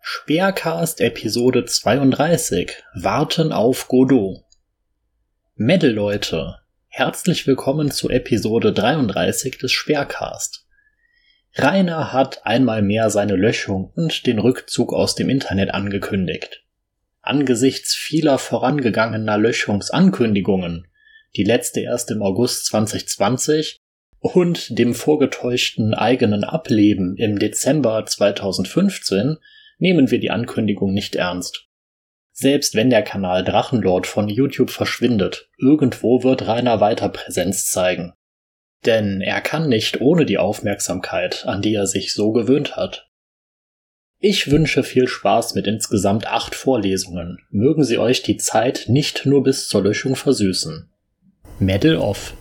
Speercast Episode 32 Warten auf Godot. Medal Leute, herzlich willkommen zu Episode 33 des Speercast. Rainer hat einmal mehr seine Löschung und den Rückzug aus dem Internet angekündigt. Angesichts vieler vorangegangener Löschungsankündigungen, die letzte erst im August 2020 und dem vorgetäuschten eigenen Ableben im Dezember 2015 nehmen wir die Ankündigung nicht ernst. Selbst wenn der Kanal Drachenlord von YouTube verschwindet, irgendwo wird Rainer weiter Präsenz zeigen. Denn er kann nicht ohne die Aufmerksamkeit, an die er sich so gewöhnt hat. Ich wünsche viel Spaß mit insgesamt acht Vorlesungen. Mögen sie euch die Zeit nicht nur bis zur Löschung versüßen. Medal of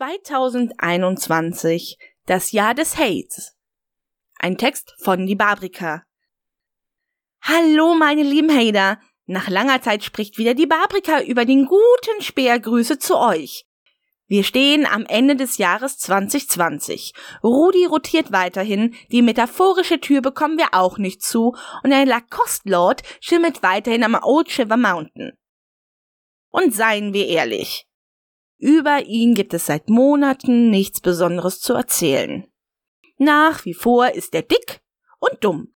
2021, das Jahr des Hates. Ein Text von Die Babrika. Hallo, meine lieben Hater. Nach langer Zeit spricht wieder die Babrika über den guten Speer. Grüße zu euch. Wir stehen am Ende des Jahres 2020. Rudi rotiert weiterhin, die metaphorische Tür bekommen wir auch nicht zu und der Lacoste Lord schimmelt weiterhin am Old Shiver Mountain. Und seien wir ehrlich, über ihn gibt es seit Monaten nichts Besonderes zu erzählen. Nach wie vor ist er dick und dumm.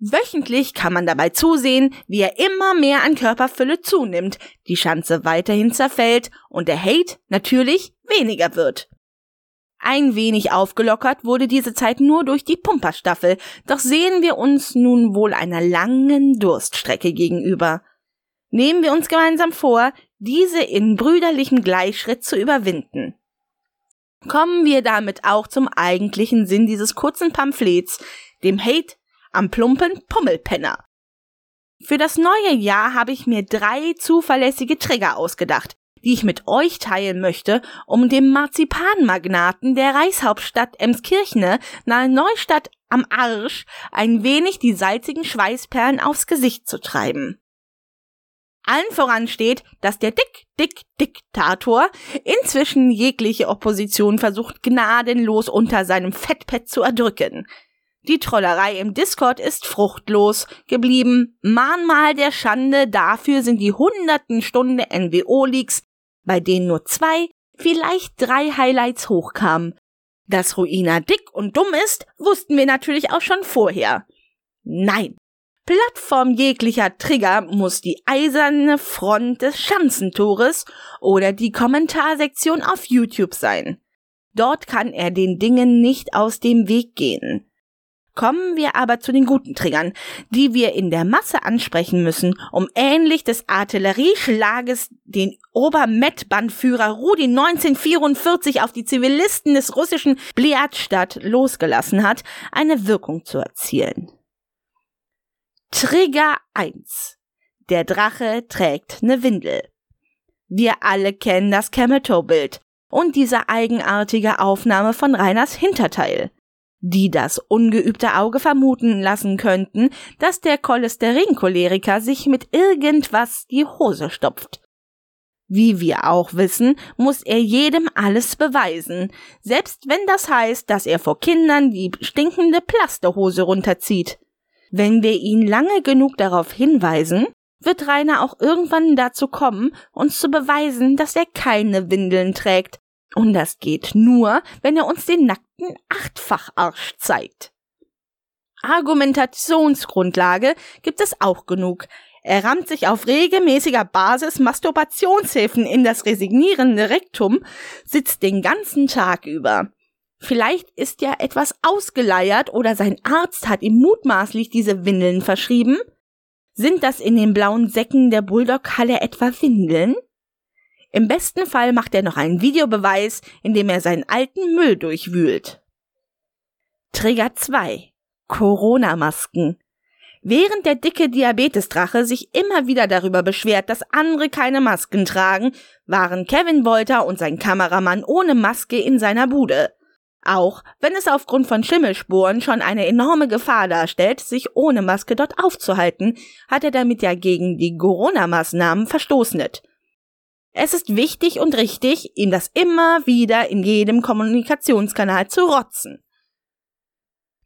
Wöchentlich kann man dabei zusehen, wie er immer mehr an Körperfülle zunimmt, die Schanze weiterhin zerfällt und der Hate natürlich weniger wird. Ein wenig aufgelockert wurde diese Zeit nur durch die Pumperstaffel, doch sehen wir uns nun wohl einer langen Durststrecke gegenüber. Nehmen wir uns gemeinsam vor, diese in brüderlichem Gleichschritt zu überwinden. Kommen wir damit auch zum eigentlichen Sinn dieses kurzen Pamphlets, dem Hate am plumpen Pummelpenner. Für das neue Jahr habe ich mir drei zuverlässige Trigger ausgedacht, die ich mit euch teilen möchte, um dem Marzipanmagnaten der Reichshauptstadt Emskirchne nahe Neustadt am Arsch ein wenig die salzigen Schweißperlen aufs Gesicht zu treiben. Allen voran steht, dass der Dick-Dick-Diktator inzwischen jegliche Opposition versucht gnadenlos unter seinem Fettpad zu erdrücken. Die Trollerei im Discord ist fruchtlos geblieben. Mahnmal der Schande, dafür sind die hunderten Stunden NWO-Leaks, bei denen nur zwei, vielleicht drei Highlights hochkamen. Dass Ruina dick und dumm ist, wussten wir natürlich auch schon vorher. Nein, Plattform jeglicher Trigger muss die eiserne Front des Schanzentores oder die Kommentarsektion auf YouTube sein. Dort kann er den Dingen nicht aus dem Weg gehen. Kommen wir aber zu den guten Triggern, die wir in der Masse ansprechen müssen, um ähnlich des Artillerieschlages den Obermettbandführer Rudi 1944 auf die Zivilisten des russischen Bliatstadt losgelassen hat, eine Wirkung zu erzielen. Trigger 1. Der Drache trägt ne Windel. Wir alle kennen das Camel-Toe-Bild und diese eigenartige Aufnahme von Reiners Hinterteil, die das ungeübte Auge vermuten lassen könnten, dass der Cholesterinkoleriker sich mit irgendwas die Hose stopft. Wie wir auch wissen, muss er jedem alles beweisen, selbst wenn das heißt, dass er vor Kindern die stinkende Plasterhose runterzieht. Wenn wir ihn lange genug darauf hinweisen, wird Rainer auch irgendwann dazu kommen, uns zu beweisen, dass er keine Windeln trägt. Und das geht nur, wenn er uns den nackten Achtfacharsch zeigt. Argumentationsgrundlage gibt es auch genug. Er rammt sich auf regelmäßiger Basis Masturbationshilfen in das resignierende Rektum, sitzt den ganzen Tag über. Vielleicht ist ja etwas ausgeleiert oder sein Arzt hat ihm mutmaßlich diese Windeln verschrieben. Sind das in den blauen Säcken der Bulldog-Halle etwa Windeln? Im besten Fall macht er noch einen Videobeweis, in dem er seinen alten Müll durchwühlt. Trigger 2. Corona-Masken. Während der dicke Diabetesdrache sich immer wieder darüber beschwert, dass andere keine Masken tragen, waren Kevin Wolter und sein Kameramann ohne Maske in seiner Bude. Auch wenn es aufgrund von Schimmelspuren schon eine enorme Gefahr darstellt, sich ohne Maske dort aufzuhalten, hat er damit ja gegen die Corona-Maßnahmen verstoßenet. Es ist wichtig und richtig, ihm das immer wieder in jedem Kommunikationskanal zu rotzen.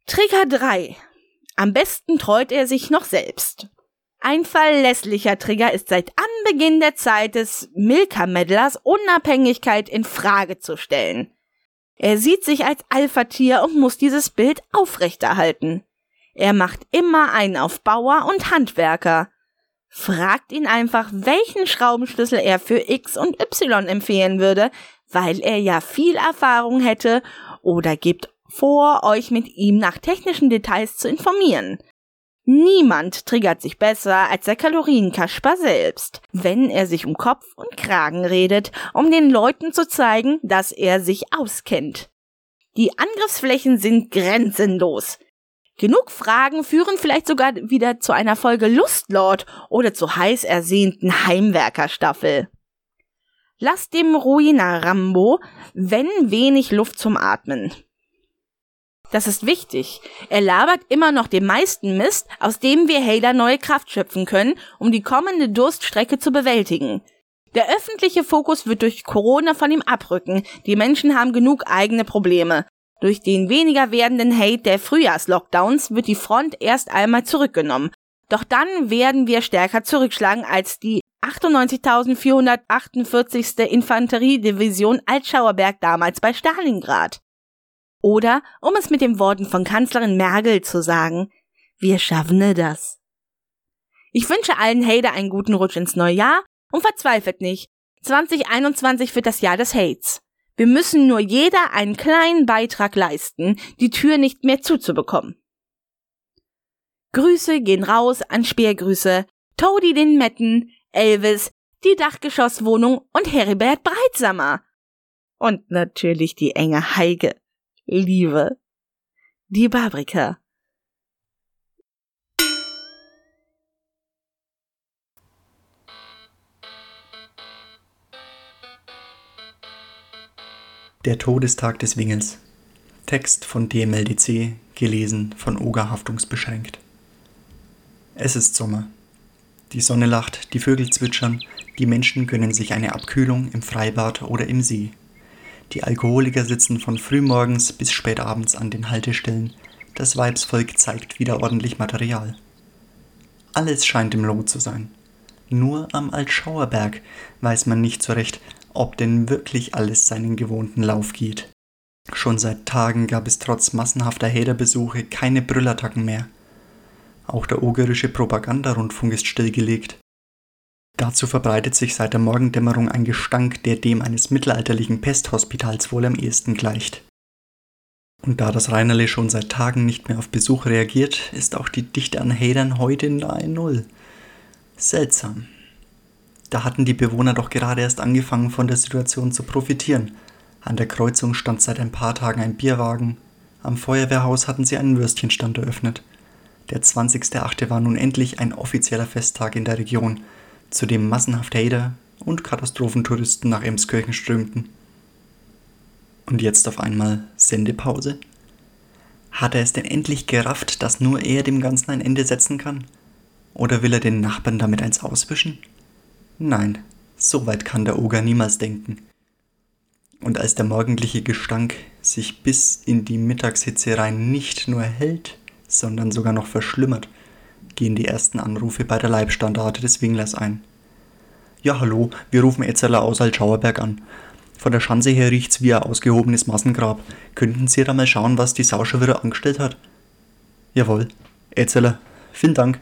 Trigger 3. Am besten treut er sich noch selbst. Ein verlässlicher Trigger ist seit Anbeginn der Zeit des Milka-Meddlers Unabhängigkeit in Frage zu stellen. Er sieht sich als Alpha-Tier und muss dieses Bild aufrechterhalten. Er macht immer einen auf Bauer und Handwerker. Fragt ihn einfach, welchen Schraubenschlüssel er für X und Y empfehlen würde, weil er ja viel Erfahrung hätte, oder gebt vor, euch mit ihm nach technischen Details zu informieren. Niemand triggert sich besser als der Kalorienkasper selbst, wenn er sich um Kopf und Kragen redet, um den Leuten zu zeigen, dass er sich auskennt. Die Angriffsflächen sind grenzenlos. Genug Fragen führen vielleicht sogar wieder zu einer Folge Lustlord oder zu heiß ersehnten Heimwerkerstaffel. Lasst dem Ruiner Rambo, wenn wenig Luft zum Atmen. Das ist wichtig. Er labert immer noch den meisten Mist, aus dem wir Hader neue Kraft schöpfen können, um die kommende Durststrecke zu bewältigen. Der öffentliche Fokus wird durch Corona von ihm abrücken. Die Menschen haben genug eigene Probleme. Durch den weniger werdenden Hate der Frühjahrslockdowns wird die Front erst einmal zurückgenommen. Doch dann werden wir stärker zurückschlagen als die 98.448. Infanteriedivision Altschauerberg damals bei Stalingrad. Oder, um es mit den Worten von Kanzlerin Merkel zu sagen, wir schaffen das. Ich wünsche allen Hater einen guten Rutsch ins neue Jahr und verzweifelt nicht. 2021 wird das Jahr des Hates. Wir müssen nur jeder einen kleinen Beitrag leisten, die Tür nicht mehr zuzubekommen. Grüße gehen raus an Speergrüße, Toady den Metten, Elvis, die Dachgeschosswohnung und Heribert Breitsamer. Und natürlich die enge Heige. Liebe. Die Babrika. Der Todestag des Wingels. Text von DMLDC, gelesen von Oga Haftungsbeschränkt. Es ist Sommer. Die Sonne lacht, die Vögel zwitschern, die Menschen gönnen sich eine Abkühlung im Freibad oder im See. Die Alkoholiker sitzen von frühmorgens bis spätabends an den Haltestellen. Das Weibsvolk zeigt wieder ordentlich Material. Alles scheint im Lot zu sein. Nur am Altschauerberg weiß man nicht so recht, ob denn wirklich alles seinen gewohnten Lauf geht. Schon seit Tagen gab es trotz massenhafter Haterbesuche keine Brüllattacken mehr. Auch der ogerische Propagandarundfunk ist stillgelegt. Dazu verbreitet sich seit der Morgendämmerung ein Gestank, der dem eines mittelalterlichen Pesthospitals wohl am ehesten gleicht. Und da das Reinerle schon seit Tagen nicht mehr auf Besuch reagiert, ist auch die Dichte an Hatern heute nahe Null. Seltsam. Da hatten die Bewohner doch gerade erst angefangen, von der Situation zu profitieren. An der Kreuzung stand seit ein paar Tagen ein Bierwagen. Am Feuerwehrhaus hatten sie einen Würstchenstand eröffnet. Der 20.8. war nun endlich ein offizieller Festtag in der Region, zu dem massenhaft Hater und Katastrophentouristen nach Emskirchen strömten. Und jetzt auf einmal Sendepause? Hat er es denn endlich gerafft, dass nur er dem Ganzen ein Ende setzen kann? Oder will er den Nachbarn damit eins auswischen? Nein, so weit kann der Oger niemals denken. Und als der morgendliche Gestank sich bis in die Mittagshitze rein nicht nur hält, sondern sogar noch verschlimmert, gehen die ersten Anrufe bei der Leibstandarte des Winglers ein. Ja, hallo, wir rufen Etzeler aus Altschauerberg an. Von der Schanze her riecht's wie ein ausgehobenes Massengrab. Könnten Sie da mal schauen, was die Sau schon wieder angestellt hat? Jawohl, Etzeler, vielen Dank.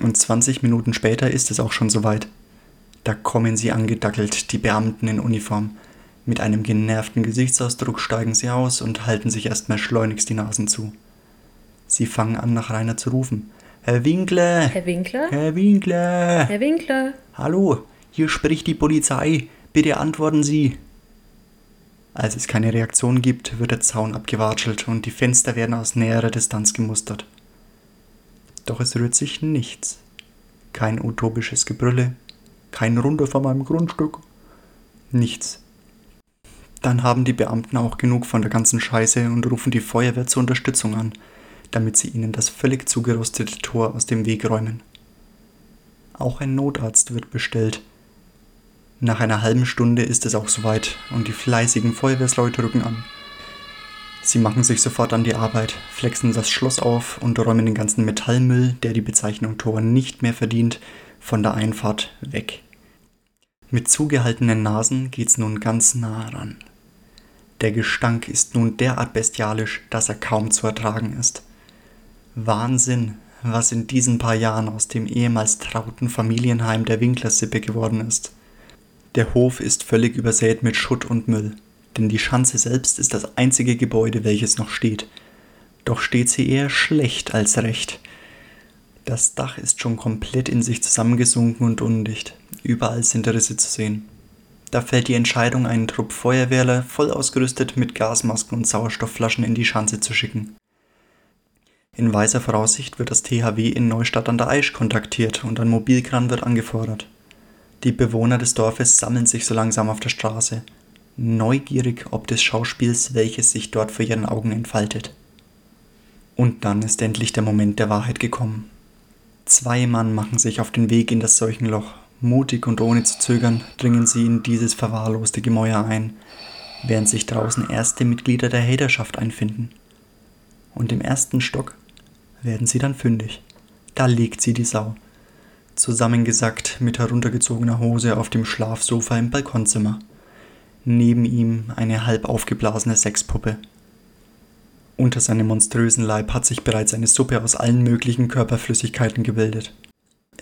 Und 20 Minuten später ist es auch schon soweit. Da kommen sie angedackelt, die Beamten in Uniform. Mit einem genervten Gesichtsausdruck steigen sie aus und halten sich erstmal schleunigst die Nasen zu. Sie fangen an, nach Rainer zu rufen. Herr Winkler! Herr Winkler? Herr Winkler! Herr Winkler? Hallo, hier spricht die Polizei. Bitte antworten Sie. Als es keine Reaktion gibt, wird der Zaun abgewatschelt und die Fenster werden aus näherer Distanz gemustert. Doch es rührt sich nichts. Kein utopisches Gebrülle, kein Runter von meinem Grundstück. Nichts. Dann haben die Beamten auch genug von der ganzen Scheiße und rufen die Feuerwehr zur Unterstützung an. damit sie ihnen das völlig zugerostete Tor aus dem Weg räumen. Auch ein Notarzt wird bestellt. Nach einer halben Stunde ist es auch soweit und die fleißigen Feuerwehrsleute rücken an. Sie machen sich sofort an die Arbeit, flexen das Schloss auf und räumen den ganzen Metallmüll, der die Bezeichnung Tor nicht mehr verdient, von der Einfahrt weg. Mit zugehaltenen Nasen geht's nun ganz nah ran. Der Gestank ist nun derart bestialisch, dass er kaum zu ertragen ist. Wahnsinn, was in diesen paar Jahren aus dem ehemals trauten Familienheim der Winklersippe geworden ist. Der Hof ist völlig übersät mit Schutt und Müll, denn die Schanze selbst ist das einzige Gebäude, welches noch steht. Doch steht sie eher schlecht als recht. Das Dach ist schon komplett in sich zusammengesunken und undicht. Überall sind Risse zu sehen. Da fällt die Entscheidung, einen Trupp Feuerwehrler voll ausgerüstet mit Gasmasken und Sauerstoffflaschen in die Schanze zu schicken. In weiser Voraussicht wird das THW in Neustadt an der Aisch kontaktiert und ein Mobilkran wird angefordert. Die Bewohner des Dorfes sammeln sich so langsam auf der Straße, neugierig ob des Schauspiels, welches sich dort vor ihren Augen entfaltet. Und dann ist endlich der Moment der Wahrheit gekommen. Zwei Mann machen sich auf den Weg in das Seuchenloch. Mutig und ohne zu zögern dringen sie in dieses verwahrloste Gemäuer ein, während sich draußen erste Mitglieder der Haterschaft einfinden. Und im ersten Stock werden sie dann fündig. Da liegt sie die Sau. Zusammengesackt mit heruntergezogener Hose auf dem Schlafsofa im Balkonzimmer. Neben ihm eine halb aufgeblasene Sexpuppe. Unter seinem monströsen Leib hat sich bereits eine Suppe aus allen möglichen Körperflüssigkeiten gebildet.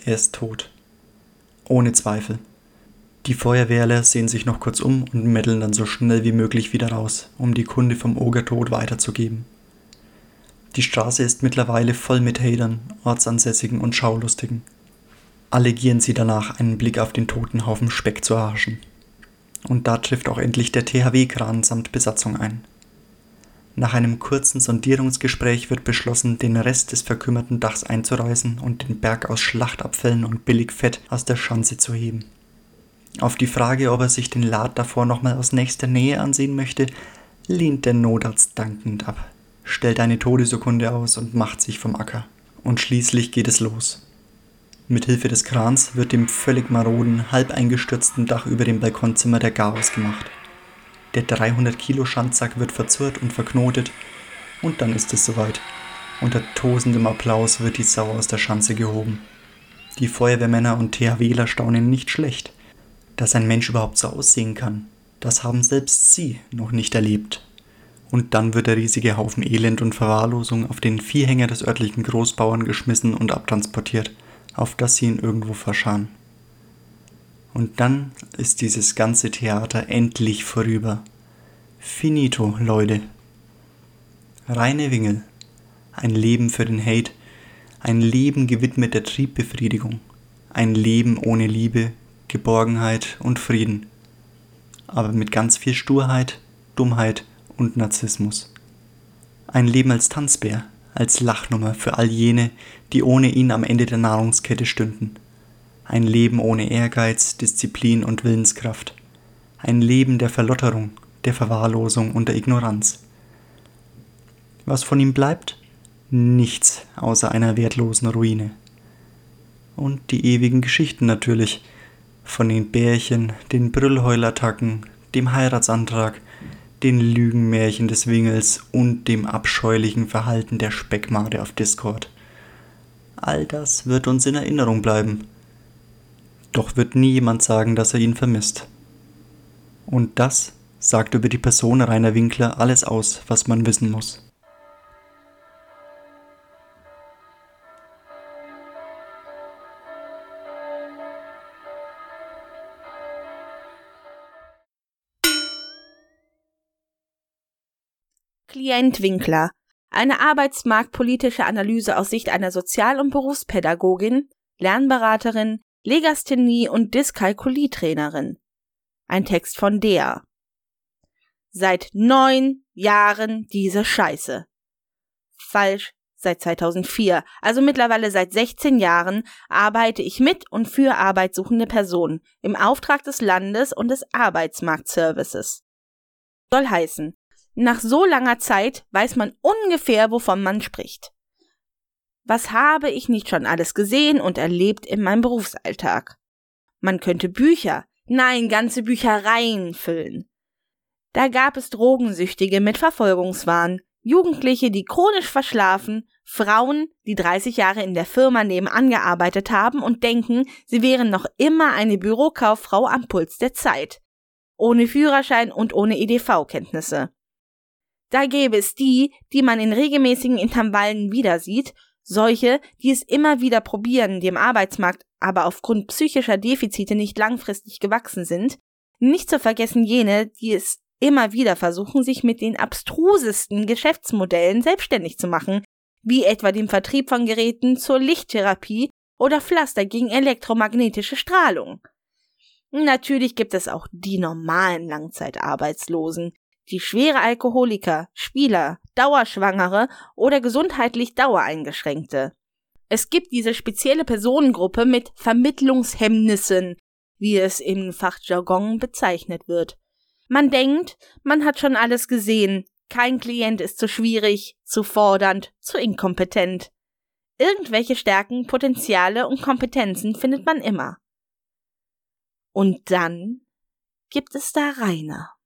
Er ist tot. Ohne Zweifel. Die Feuerwehrler sehen sich noch kurz um und meddeln dann so schnell wie möglich wieder raus, um die Kunde vom Ogertod weiterzugeben. Die Straße ist mittlerweile voll mit Hatern, Ortsansässigen und Schaulustigen. Alle gieren sie danach, einen Blick auf den toten Haufen Speck zu erhaschen. Und da trifft auch endlich der THW-Kran samt Besatzung ein. Nach einem kurzen Sondierungsgespräch wird beschlossen, den Rest des verkümmerten Dachs einzureißen und den Berg aus Schlachtabfällen und Billigfett aus der Schanze zu heben. Auf die Frage, ob er sich den Lad davor nochmal aus nächster Nähe ansehen möchte, lehnt der Notarzt dankend ab stellt eine Todesurkunde aus und macht sich vom Acker. Und schließlich geht es los. Mit Hilfe des Krans wird dem völlig maroden, halb eingestürzten Dach über dem Balkonzimmer der Garaus gemacht. Der 300 Kilo Schandsack wird verzurrt und verknotet und dann ist es soweit. Unter tosendem Applaus wird die Sau aus der Schanze gehoben. Die Feuerwehrmänner und THWler staunen nicht schlecht. Dass ein Mensch überhaupt so aussehen kann, das haben selbst sie noch nicht erlebt und dann wird der riesige Haufen Elend und Verwahrlosung auf den Viehhänger des örtlichen Großbauern geschmissen und abtransportiert, auf dass sie ihn irgendwo verscharren. Und dann ist dieses ganze Theater endlich vorüber. Finito, Leute. Reine Wingel. Ein Leben für den Hate. Ein Leben gewidmet der Triebbefriedigung. Ein Leben ohne Liebe, Geborgenheit und Frieden. Aber mit ganz viel Sturheit, Dummheit und Narzissmus. Ein Leben als Tanzbär, als Lachnummer für all jene, die ohne ihn am Ende der Nahrungskette stünden. Ein Leben ohne Ehrgeiz, Disziplin und Willenskraft. Ein Leben der Verlotterung, der Verwahrlosung und der Ignoranz. Was von ihm bleibt? Nichts außer einer wertlosen Ruine. Und die ewigen Geschichten natürlich, von den Bärchen, den Brüllheulattacken, dem Heiratsantrag, den Lügenmärchen des Wingels und dem abscheulichen Verhalten der Speckmade auf Discord. All das wird uns in Erinnerung bleiben. Doch wird nie jemand sagen, dass er ihn vermisst. Und das sagt über die Person Rainer Winkler alles aus, was man wissen muss. Klient Winkler. Eine arbeitsmarktpolitische Analyse aus Sicht einer Sozial- und Berufspädagogin, Lernberaterin, Legasthenie und Dyskalkulietrainerin. Ein Text von Dea. Seit neun Jahren diese Scheiße. Falsch, seit 2004, also mittlerweile seit 16 Jahren, arbeite ich mit und für arbeitssuchende Personen im Auftrag des Landes und des Arbeitsmarktservices. Soll heißen, nach so langer Zeit weiß man ungefähr, wovon man spricht. Was habe ich nicht schon alles gesehen und erlebt in meinem Berufsalltag? Man könnte Bücher, nein, ganze Büchereien füllen. Da gab es Drogensüchtige mit Verfolgungswahn, Jugendliche, die chronisch verschlafen, Frauen, die 30 Jahre in der Firma nebenan gearbeitet haben und denken, sie wären noch immer eine Bürokauffrau am Puls der Zeit. Ohne Führerschein und ohne EDV-Kenntnisse. Da gäbe es die, die man in regelmäßigen Intervallen wieder sieht, solche, die es immer wieder probieren, dem Arbeitsmarkt aber aufgrund psychischer Defizite nicht langfristig gewachsen sind, nicht zu vergessen jene, die es immer wieder versuchen, sich mit den abstrusesten Geschäftsmodellen selbstständig zu machen, wie etwa dem Vertrieb von Geräten zur Lichttherapie oder Pflaster gegen elektromagnetische Strahlung. Natürlich gibt es auch die normalen Langzeitarbeitslosen, die schwere Alkoholiker, Spieler, Dauerschwangere oder gesundheitlich Dauereingeschränkte. Es gibt diese spezielle Personengruppe mit Vermittlungshemmnissen, wie es im Fachjargon bezeichnet wird. Man denkt, man hat schon alles gesehen, kein Klient ist zu schwierig, zu fordernd, zu inkompetent. Irgendwelche Stärken, Potenziale und Kompetenzen findet man immer. Und dann gibt es da Rainer.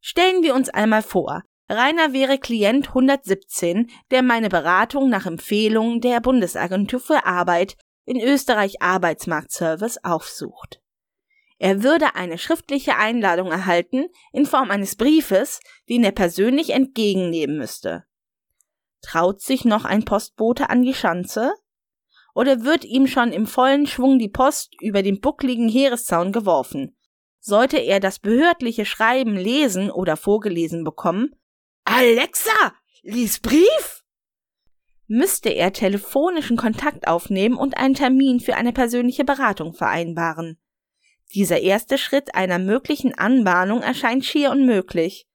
Stellen wir uns einmal vor, Rainer wäre Klient 117, der meine Beratung nach Empfehlung der Bundesagentur für Arbeit in Österreich Arbeitsmarktservice aufsucht. Er würde eine schriftliche Einladung erhalten in Form eines Briefes, den er persönlich entgegennehmen müsste. Traut sich noch ein Postbote an die Schanze? Oder wird ihm schon im vollen Schwung die Post über den buckligen Heereszaun geworfen? Sollte er das behördliche Schreiben lesen oder vorgelesen bekommen? Alexa, lies Brief! Müsste er telefonischen Kontakt aufnehmen und einen Termin für eine persönliche Beratung vereinbaren. Dieser erste Schritt einer möglichen Anbahnung erscheint schier unmöglich.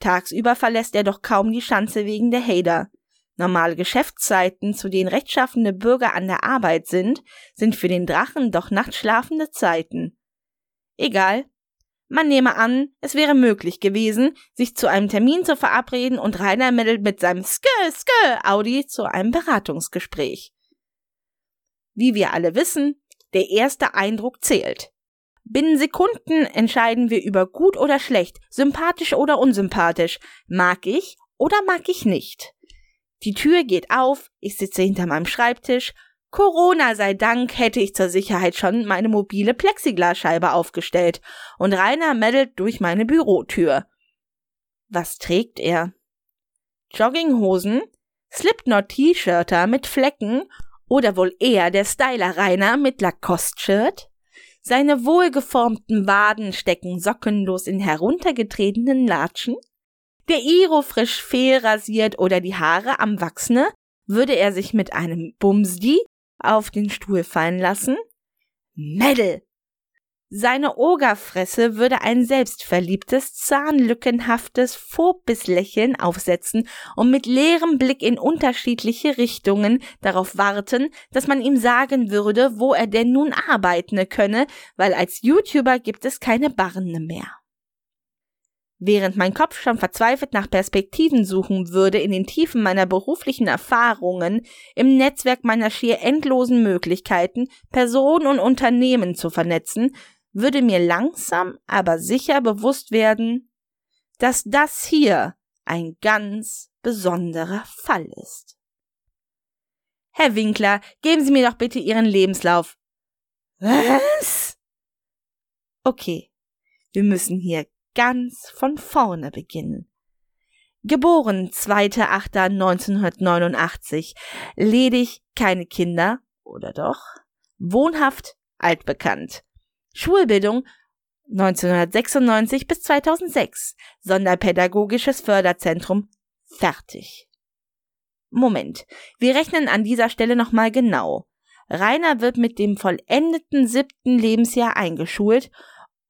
Tagsüber verlässt er doch kaum die Schanze wegen der Hader. Normale Geschäftszeiten, zu denen rechtschaffende Bürger an der Arbeit sind, sind für den Drachen doch nachtschlafende Zeiten. Egal. Man nehme an, es wäre möglich gewesen, sich zu einem Termin zu verabreden und Rainer mittelt mit seinem Skö, Skö Audi zu einem Beratungsgespräch. Wie wir alle wissen, der erste Eindruck zählt. Binnen Sekunden entscheiden wir über gut oder schlecht, sympathisch oder unsympathisch, mag ich oder mag ich nicht. Die Tür geht auf, ich sitze hinter meinem Schreibtisch. Corona sei Dank hätte ich zur Sicherheit schon meine mobile Plexiglasscheibe aufgestellt und Rainer meddelt durch meine Bürotür. Was trägt er? Jogginghosen, Slipknot-T-Shirter mit Flecken oder wohl eher der Styler Rainer mit Lacoste-Shirt? Seine wohlgeformten Waden stecken sockenlos in heruntergetretenen Latschen. Der Iro frisch fehlrasiert oder die Haare am Wachsne, würde er sich mit einem Bumsdi auf den Stuhl fallen lassen? Mädel! Seine Ogerfresse würde ein selbstverliebtes, zahnlückenhaftes Phobislächeln aufsetzen und mit leerem Blick in unterschiedliche Richtungen darauf warten, dass man ihm sagen würde, wo er denn nun arbeiten könne, weil als YouTuber gibt es keine Barne mehr. Während mein Kopf schon verzweifelt nach Perspektiven suchen würde in den Tiefen meiner beruflichen Erfahrungen, im Netzwerk meiner schier endlosen Möglichkeiten, Personen und Unternehmen zu vernetzen, würde mir langsam aber sicher bewusst werden, dass das hier ein ganz besonderer Fall ist. Herr Winkler, geben Sie mir doch bitte Ihren Lebenslauf. Was? Okay, wir müssen hier ganz von vorne beginnen. Geboren 2.8.1989, ledig, keine Kinder, oder doch? Wohnhaft, altbekannt. Schulbildung 1996 bis 2006. Sonderpädagogisches Förderzentrum. Fertig. Moment. Wir rechnen an dieser Stelle nochmal genau. Rainer wird mit dem vollendeten siebten Lebensjahr eingeschult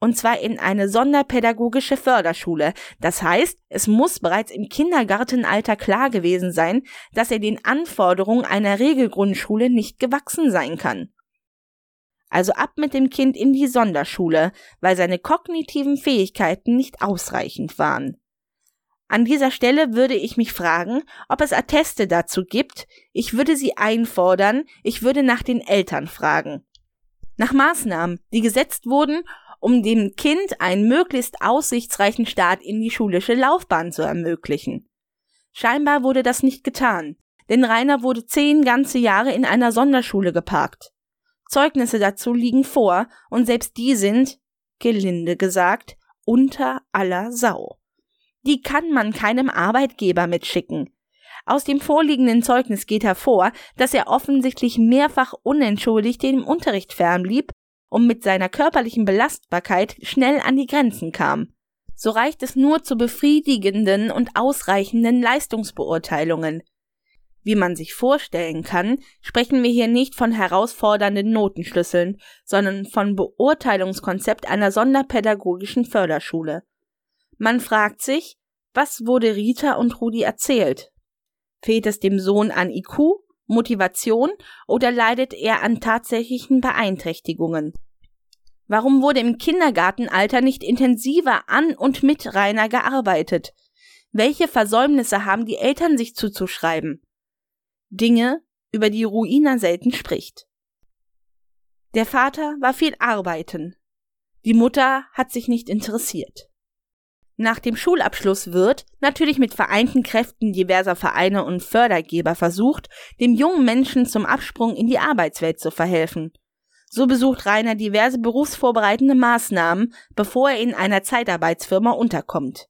und zwar in eine sonderpädagogische Förderschule. Das heißt, es muss bereits im Kindergartenalter klar gewesen sein, dass er den Anforderungen einer Regelgrundschule nicht gewachsen sein kann. Also ab mit dem Kind in die Sonderschule, weil seine kognitiven Fähigkeiten nicht ausreichend waren. An dieser Stelle würde ich mich fragen, ob es Atteste dazu gibt. Ich würde sie einfordern. Ich würde nach den Eltern fragen. Nach Maßnahmen, die gesetzt wurden, um dem Kind einen möglichst aussichtsreichen Start in die schulische Laufbahn zu ermöglichen. Scheinbar wurde das nicht getan, denn Rainer wurde zehn ganze Jahre in einer Sonderschule geparkt. Zeugnisse dazu liegen vor, und selbst die sind, gelinde gesagt, unter aller Sau. Die kann man keinem Arbeitgeber mitschicken. Aus dem vorliegenden Zeugnis geht hervor, dass er offensichtlich mehrfach unentschuldigt dem Unterricht fernblieb und mit seiner körperlichen Belastbarkeit schnell an die Grenzen kam. So reicht es nur zu befriedigenden und ausreichenden Leistungsbeurteilungen. Wie man sich vorstellen kann, sprechen wir hier nicht von herausfordernden Notenschlüsseln, sondern von Beurteilungskonzept einer sonderpädagogischen Förderschule. Man fragt sich, was wurde Rita und Rudi erzählt? Fehlt es dem Sohn an IQ, Motivation oder leidet er an tatsächlichen Beeinträchtigungen? Warum wurde im Kindergartenalter nicht intensiver an und mit Rainer gearbeitet? Welche Versäumnisse haben die Eltern sich zuzuschreiben? Dinge, über die Ruina selten spricht. Der Vater war viel arbeiten. Die Mutter hat sich nicht interessiert. Nach dem Schulabschluss wird, natürlich mit vereinten Kräften diverser Vereine und Fördergeber versucht, dem jungen Menschen zum Absprung in die Arbeitswelt zu verhelfen. So besucht Rainer diverse berufsvorbereitende Maßnahmen, bevor er in einer Zeitarbeitsfirma unterkommt.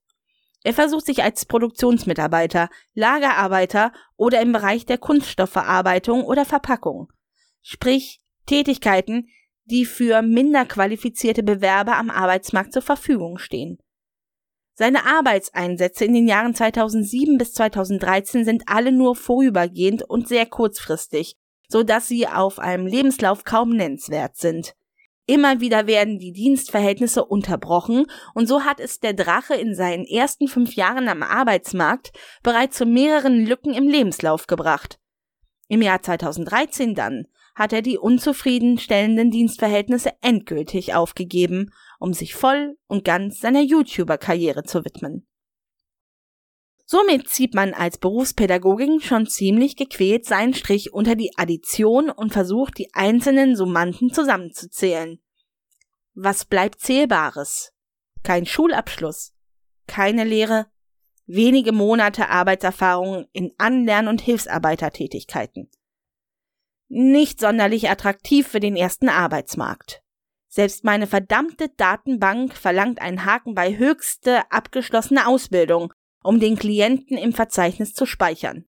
Er versucht sich als Produktionsmitarbeiter, Lagerarbeiter oder im Bereich der Kunststoffverarbeitung oder Verpackung. Sprich, Tätigkeiten, die für minder qualifizierte Bewerber am Arbeitsmarkt zur Verfügung stehen. Seine Arbeitseinsätze in den Jahren 2007 bis 2013 sind alle nur vorübergehend und sehr kurzfristig, so dass sie auf einem Lebenslauf kaum nennenswert sind. Immer wieder werden die Dienstverhältnisse unterbrochen und so hat es der Drache in seinen ersten fünf Jahren am Arbeitsmarkt bereits zu mehreren Lücken im Lebenslauf gebracht. Im Jahr 2013 dann hat er die unzufriedenstellenden Dienstverhältnisse endgültig aufgegeben, um sich voll und ganz seiner YouTuber-Karriere zu widmen. Somit zieht man als Berufspädagogin schon ziemlich gequält seinen Strich unter die Addition und versucht, die einzelnen Summanden zusammenzuzählen. Was bleibt Zählbares? Kein Schulabschluss, keine Lehre, wenige Monate Arbeitserfahrung in Anlern- und Hilfsarbeitertätigkeiten. Nicht sonderlich attraktiv für den ersten Arbeitsmarkt. Selbst meine verdammte Datenbank verlangt einen Haken bei höchste abgeschlossene Ausbildung um den Klienten im Verzeichnis zu speichern.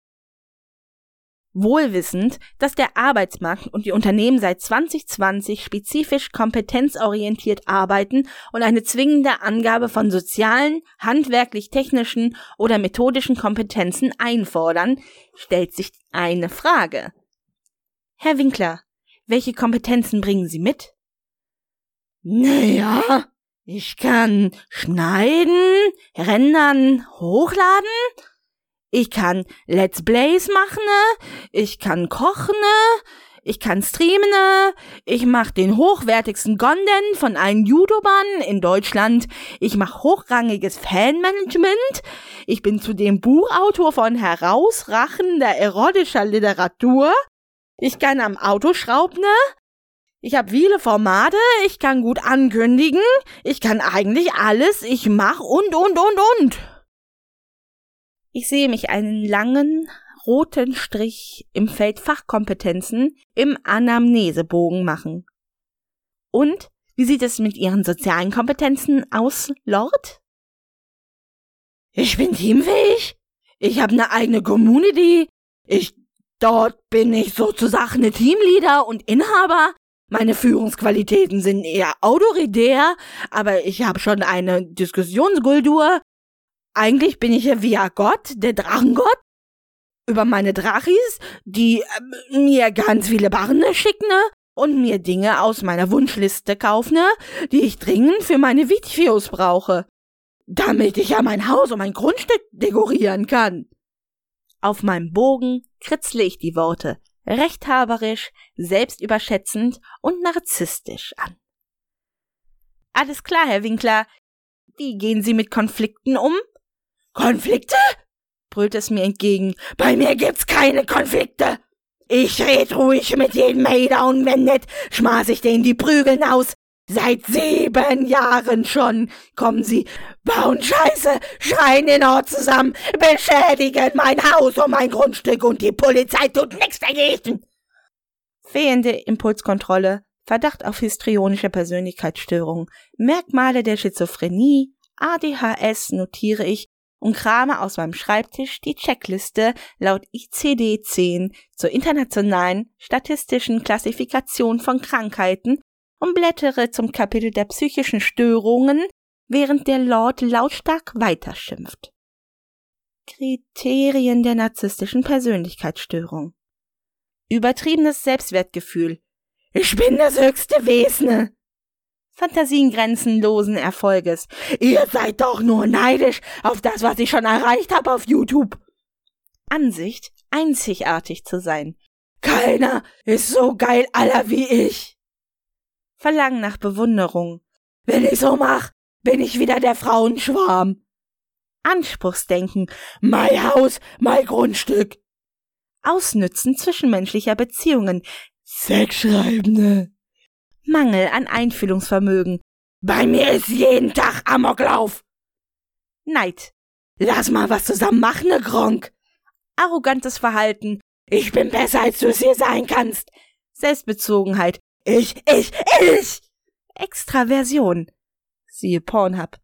Wohlwissend, dass der Arbeitsmarkt und die Unternehmen seit 2020 spezifisch kompetenzorientiert arbeiten und eine zwingende Angabe von sozialen, handwerklich-technischen oder methodischen Kompetenzen einfordern, stellt sich eine Frage. Herr Winkler, welche Kompetenzen bringen Sie mit? Naja, ich kann schneiden, rendern, hochladen. Ich kann Let's Plays machen. Ich kann kochen. Ich kann streamen. Ich mach den hochwertigsten Content von allen YouTubern in Deutschland. Ich mach hochrangiges Fanmanagement. Ich bin zudem Buchautor von herausrachender erotischer Literatur. Ich kann am Auto schrauben. Ich habe viele Formate, ich kann gut ankündigen, ich kann eigentlich alles, ich mach und und und und. Ich sehe mich einen langen roten Strich im Feld Fachkompetenzen im Anamnesebogen machen. Und wie sieht es mit Ihren sozialen Kompetenzen aus, Lord? Ich bin teamfähig. Ich habe eine eigene Community. Ich dort bin ich sozusagen eine Teamleader und Inhaber. Meine Führungsqualitäten sind eher autoritär, aber ich habe schon eine Diskussionskultur. Eigentlich bin ich ja ein Gott, der Drachengott. Über meine Drachis, die äh, mir ganz viele Barne schicken ne? und mir Dinge aus meiner Wunschliste kaufen, ne? die ich dringend für meine Videos brauche. Damit ich ja mein Haus und mein Grundstück dekorieren kann. Auf meinem Bogen kritzle ich die Worte rechthaberisch, selbstüberschätzend und narzisstisch an. Alles klar, Herr Winkler. Wie gehen Sie mit Konflikten um? Konflikte? brüllt es mir entgegen. Bei mir gibt's keine Konflikte. Ich red ruhig mit jedem Hater und wenn nicht, schmaß ich den die Prügeln aus. Seit sieben Jahren schon kommen sie, bauen Scheiße, schreien den Ort zusammen, beschädigen mein Haus und mein Grundstück und die Polizei tut nichts dagegen. Fehlende Impulskontrolle, Verdacht auf histrionische Persönlichkeitsstörung, Merkmale der Schizophrenie, ADHS notiere ich und krame aus meinem Schreibtisch die Checkliste laut ICD-10 zur internationalen statistischen Klassifikation von Krankheiten und blättere zum Kapitel der psychischen Störungen, während der Lord lautstark weiterschimpft. Kriterien der narzisstischen Persönlichkeitsstörung. Übertriebenes Selbstwertgefühl. Ich bin das höchste Wesen. Fantasien grenzenlosen Erfolges. Ihr seid doch nur neidisch auf das, was ich schon erreicht habe auf YouTube. Ansicht, einzigartig zu sein. Keiner ist so geil aller wie ich. Verlangen nach Bewunderung. Wenn ich so mach, bin ich wieder der Frauenschwarm. Anspruchsdenken. Mein Haus, mein Grundstück. Ausnützen zwischenmenschlicher Beziehungen. Sexschreibende. Mangel an Einfühlungsvermögen. Bei mir ist jeden Tag Amoklauf. Neid. Lass mal was zusammen machen, ne Gronk. Arrogantes Verhalten. Ich bin besser, als du es hier sein kannst. Selbstbezogenheit. Ich, ich, ich! Extraversion. Siehe Pornhub.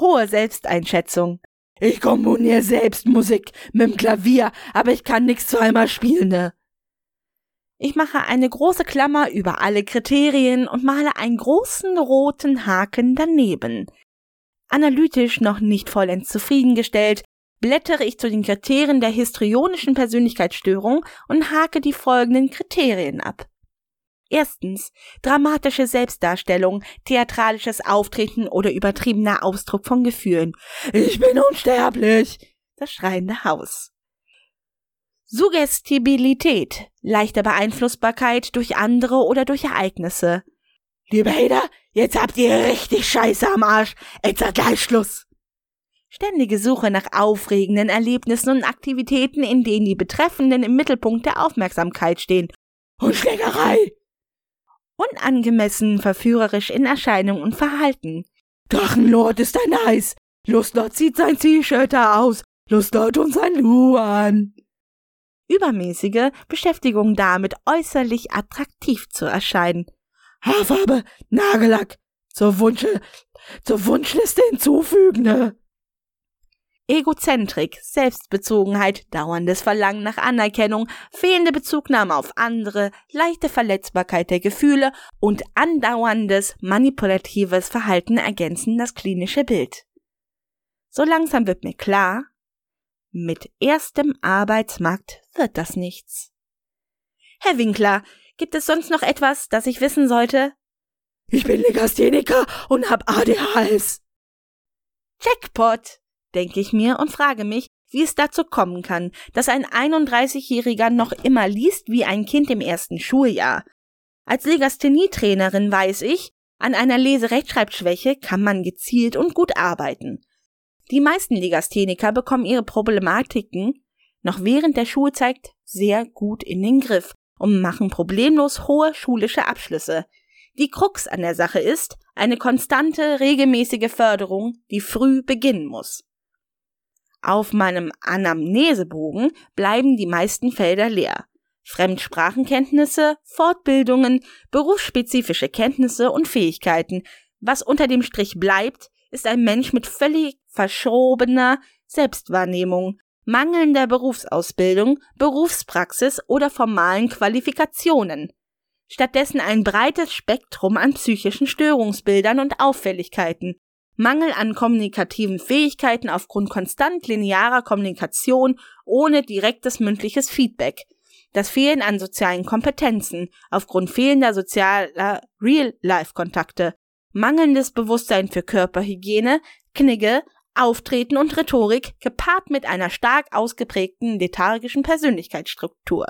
Hohe Selbsteinschätzung. Ich komponiere selbst Musik mit'm Klavier, aber ich kann nix zweimal spielen, ne? Ich mache eine große Klammer über alle Kriterien und male einen großen roten Haken daneben. Analytisch noch nicht vollends zufriedengestellt, blättere ich zu den Kriterien der histrionischen Persönlichkeitsstörung und hake die folgenden Kriterien ab. Erstens dramatische Selbstdarstellung, theatralisches Auftreten oder übertriebener Ausdruck von Gefühlen. Ich bin unsterblich. Das schreiende Haus. Suggestibilität, leichte Beeinflussbarkeit durch andere oder durch Ereignisse. Liebe Hater, jetzt habt ihr richtig Scheiße am Arsch. Jetzt hat gleich Schluss. Ständige Suche nach aufregenden Erlebnissen und Aktivitäten, in denen die Betreffenden im Mittelpunkt der Aufmerksamkeit stehen. Und Schlägerei unangemessen verführerisch in Erscheinung und Verhalten. Drachenlord ist ein Eis. Lustlord zieht sein T-Shirt aus. Lustlord und sein Luan. Übermäßige Beschäftigung damit, äußerlich attraktiv zu erscheinen. Haarfarbe, Nagellack, zur Wunsche, zur Wunschliste hinzufügen, ne? Egozentrik, Selbstbezogenheit, dauerndes Verlangen nach Anerkennung, fehlende Bezugnahme auf andere, leichte Verletzbarkeit der Gefühle und andauerndes manipulatives Verhalten ergänzen das klinische Bild. So langsam wird mir klar, mit erstem Arbeitsmarkt wird das nichts. Herr Winkler, gibt es sonst noch etwas, das ich wissen sollte? Ich bin Legastheniker und hab ADHS. Jackpot! Denke ich mir und frage mich, wie es dazu kommen kann, dass ein 31-Jähriger noch immer liest wie ein Kind im ersten Schuljahr. Als Legasthenie-Trainerin weiß ich, an einer Leserechtschreibschwäche kann man gezielt und gut arbeiten. Die meisten Legastheniker bekommen ihre Problematiken noch während der Schulzeit sehr gut in den Griff und machen problemlos hohe schulische Abschlüsse. Die Krux an der Sache ist eine konstante, regelmäßige Förderung, die früh beginnen muss. Auf meinem Anamnesebogen bleiben die meisten Felder leer. Fremdsprachenkenntnisse, Fortbildungen, berufsspezifische Kenntnisse und Fähigkeiten. Was unter dem Strich bleibt, ist ein Mensch mit völlig verschobener Selbstwahrnehmung, mangelnder Berufsausbildung, Berufspraxis oder formalen Qualifikationen. Stattdessen ein breites Spektrum an psychischen Störungsbildern und Auffälligkeiten, Mangel an kommunikativen Fähigkeiten aufgrund konstant linearer Kommunikation ohne direktes mündliches Feedback, das Fehlen an sozialen Kompetenzen aufgrund fehlender sozialer Real-Life-Kontakte, mangelndes Bewusstsein für Körperhygiene, Knigge, Auftreten und Rhetorik gepaart mit einer stark ausgeprägten lethargischen Persönlichkeitsstruktur.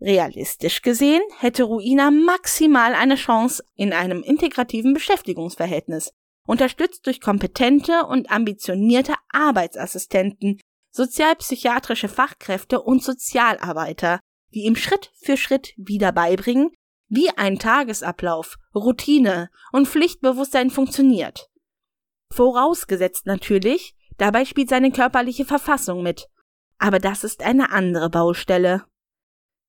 Realistisch gesehen hätte Ruina maximal eine Chance in einem integrativen Beschäftigungsverhältnis. unterstützt durch kompetente und ambitionierte Arbeitsassistenten, sozialpsychiatrische Fachkräfte und Sozialarbeiter, die ihm Schritt für Schritt wieder beibringen, wie ein Tagesablauf, Routine und Pflichtbewusstsein funktioniert. Vorausgesetzt natürlich, dabei spielt seine körperliche Verfassung mit. Aber das ist eine andere Baustelle.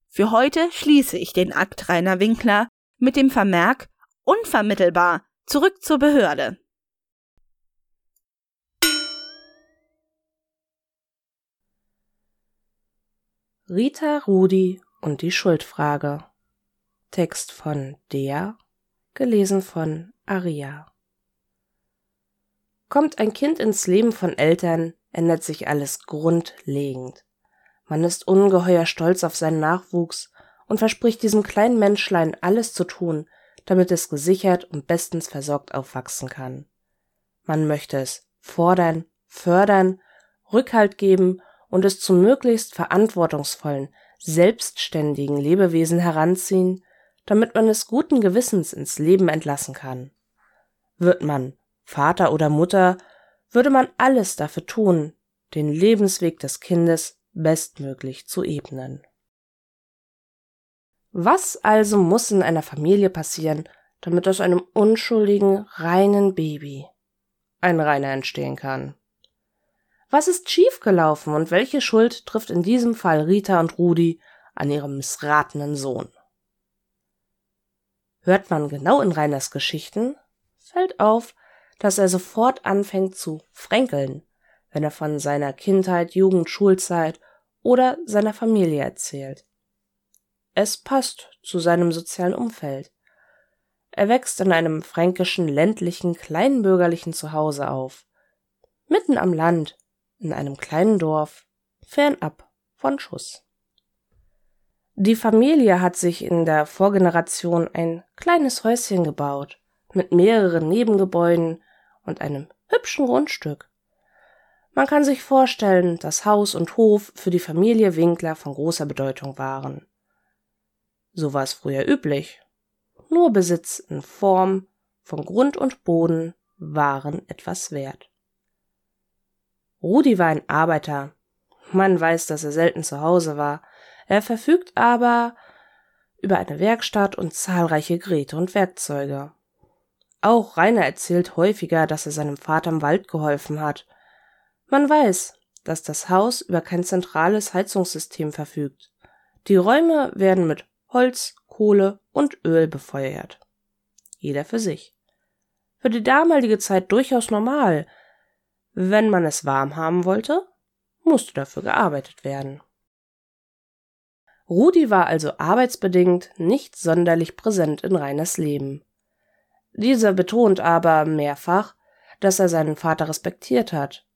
Für heute schließe ich den Akt Rainer Winkler mit dem Vermerk unvermittelbar zurück zur Behörde. Rita Rudi und die Schuldfrage. Text von Dea, gelesen von Aria. Kommt ein Kind ins Leben von Eltern, ändert sich alles grundlegend. Man ist ungeheuer stolz auf seinen Nachwuchs und verspricht diesem kleinen Menschlein alles zu tun, damit es gesichert und bestens versorgt aufwachsen kann. Man möchte es fordern, fördern, Rückhalt geben und es zu möglichst verantwortungsvollen, selbstständigen Lebewesen heranziehen, damit man es guten Gewissens ins Leben entlassen kann. Wird man Vater oder Mutter, würde man alles dafür tun, den Lebensweg des Kindes bestmöglich zu ebnen. Was also muss in einer Familie passieren, damit aus einem unschuldigen, reinen Baby ein Reiner entstehen kann? Was ist schiefgelaufen und welche Schuld trifft in diesem Fall Rita und Rudi an ihrem missratenen Sohn? Hört man genau in Reiners Geschichten, fällt auf, dass er sofort anfängt zu fränkeln, wenn er von seiner Kindheit, Jugend, Schulzeit oder seiner Familie erzählt. Es passt zu seinem sozialen Umfeld. Er wächst in einem fränkischen, ländlichen, kleinbürgerlichen Zuhause auf. Mitten am Land, in einem kleinen Dorf, fernab von Schuss. Die Familie hat sich in der Vorgeneration ein kleines Häuschen gebaut, mit mehreren Nebengebäuden und einem hübschen Grundstück. Man kann sich vorstellen, dass Haus und Hof für die Familie Winkler von großer Bedeutung waren. So war es früher üblich. Nur Besitz in Form von Grund und Boden waren etwas wert. Rudi war ein Arbeiter. Man weiß, dass er selten zu Hause war. Er verfügt aber über eine Werkstatt und zahlreiche Geräte und Werkzeuge. Auch Rainer erzählt häufiger, dass er seinem Vater im Wald geholfen hat. Man weiß, dass das Haus über kein zentrales Heizungssystem verfügt. Die Räume werden mit Holz, Kohle und Öl befeuert. Jeder für sich. Für die damalige Zeit durchaus normal, wenn man es warm haben wollte, musste dafür gearbeitet werden. Rudi war also arbeitsbedingt nicht sonderlich präsent in Rainers Leben. Dieser betont aber mehrfach, dass er seinen Vater respektiert hat.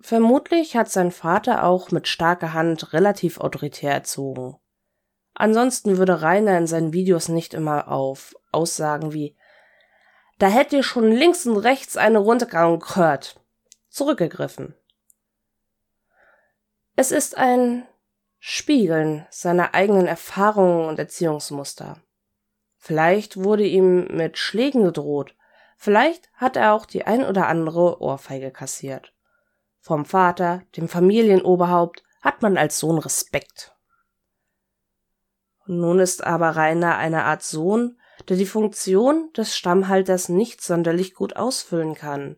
Vermutlich hat sein Vater auch mit starker Hand relativ autoritär erzogen. Ansonsten würde Rainer in seinen Videos nicht immer auf Aussagen wie da hätte ihr schon links und rechts eine runtergegangen gehört zurückgegriffen. Es ist ein Spiegeln seiner eigenen Erfahrungen und Erziehungsmuster. Vielleicht wurde ihm mit Schlägen gedroht, vielleicht hat er auch die ein oder andere Ohrfeige kassiert. Vom Vater, dem Familienoberhaupt, hat man als Sohn Respekt. Nun ist aber Rainer eine Art Sohn, der die Funktion des Stammhalters nicht sonderlich gut ausfüllen kann.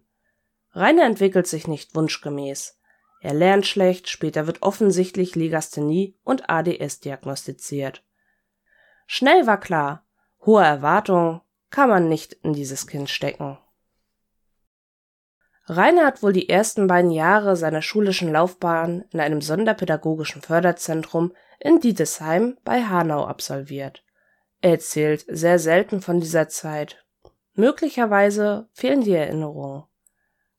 Rainer entwickelt sich nicht wunschgemäß. Er lernt schlecht, später wird offensichtlich Legasthenie und ADS diagnostiziert. Schnell war klar, hohe Erwartungen kann man nicht in dieses Kind stecken. Rainer hat wohl die ersten beiden Jahre seiner schulischen Laufbahn in einem sonderpädagogischen Förderzentrum in Dietesheim bei Hanau absolviert. Er erzählt sehr selten von dieser Zeit. Möglicherweise fehlen die Erinnerungen.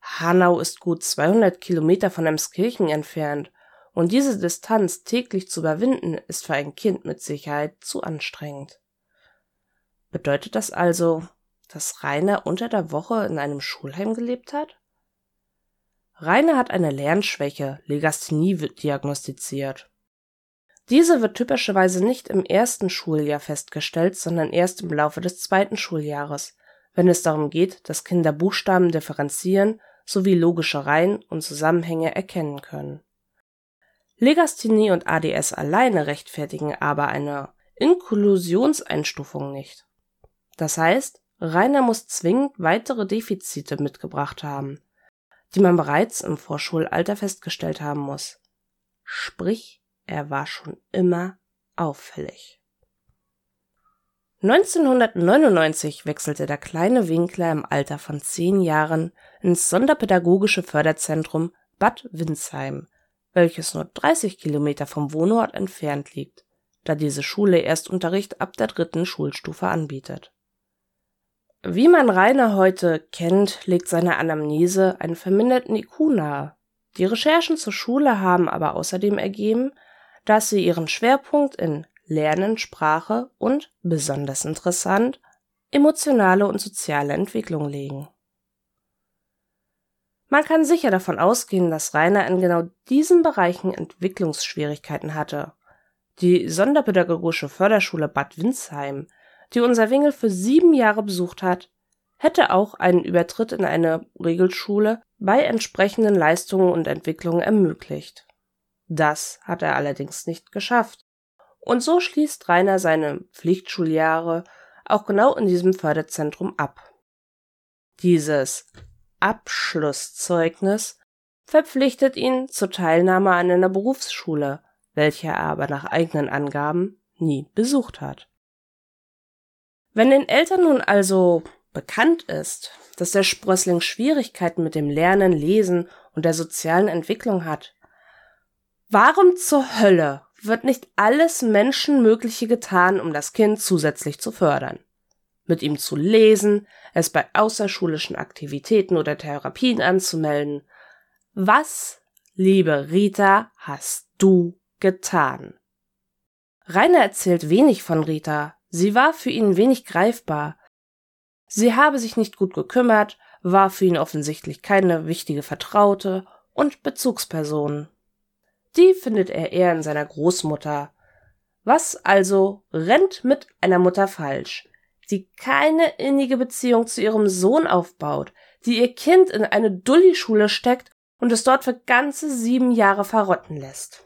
Hanau ist gut 200 Kilometer von Emskirchen entfernt und diese Distanz täglich zu überwinden ist für ein Kind mit Sicherheit zu anstrengend. Bedeutet das also, dass Rainer unter der Woche in einem Schulheim gelebt hat? Rainer hat eine Lernschwäche, Legasthenie wird diagnostiziert. Diese wird typischerweise nicht im ersten Schuljahr festgestellt, sondern erst im Laufe des zweiten Schuljahres, wenn es darum geht, dass Kinder Buchstaben differenzieren sowie logische Reihen und Zusammenhänge erkennen können. Legasthenie und ADS alleine rechtfertigen aber eine Inklusionseinstufung nicht. Das heißt, Rainer muss zwingend weitere Defizite mitgebracht haben, die man bereits im Vorschulalter festgestellt haben muss. Sprich, er war schon immer auffällig. 1999 wechselte der kleine Winkler im Alter von zehn Jahren ins Sonderpädagogische Förderzentrum Bad Windsheim, welches nur 30 Kilometer vom Wohnort entfernt liegt, da diese Schule Erstunterricht ab der dritten Schulstufe anbietet. Wie man Rainer heute kennt, legt seine Anamnese einen verminderten IQ nahe. Die Recherchen zur Schule haben aber außerdem ergeben, dass sie ihren Schwerpunkt in Lernen, Sprache und, besonders interessant, emotionale und soziale Entwicklung legen. Man kann sicher davon ausgehen, dass Rainer in genau diesen Bereichen Entwicklungsschwierigkeiten hatte. Die Sonderpädagogische Förderschule Bad Windsheim, die unser Wingel für sieben Jahre besucht hat, hätte auch einen Übertritt in eine Regelschule bei entsprechenden Leistungen und Entwicklungen ermöglicht. Das hat er allerdings nicht geschafft. Und so schließt Rainer seine Pflichtschuljahre auch genau in diesem Förderzentrum ab. Dieses Abschlusszeugnis verpflichtet ihn zur Teilnahme an einer Berufsschule, welche er aber nach eigenen Angaben nie besucht hat. Wenn den Eltern nun also bekannt ist, dass der Sprössling Schwierigkeiten mit dem Lernen, Lesen und der sozialen Entwicklung hat, warum zur Hölle wird nicht alles Menschenmögliche getan, um das Kind zusätzlich zu fördern. Mit ihm zu lesen, es bei außerschulischen Aktivitäten oder Therapien anzumelden. Was, liebe Rita, hast du getan? Rainer erzählt wenig von Rita. Sie war für ihn wenig greifbar. Sie habe sich nicht gut gekümmert, war für ihn offensichtlich keine wichtige Vertraute und Bezugsperson. Die findet er eher in seiner Großmutter. Was also rennt mit einer Mutter falsch, die keine innige Beziehung zu ihrem Sohn aufbaut, die ihr Kind in eine Dulli-Schule steckt und es dort für ganze sieben Jahre verrotten lässt.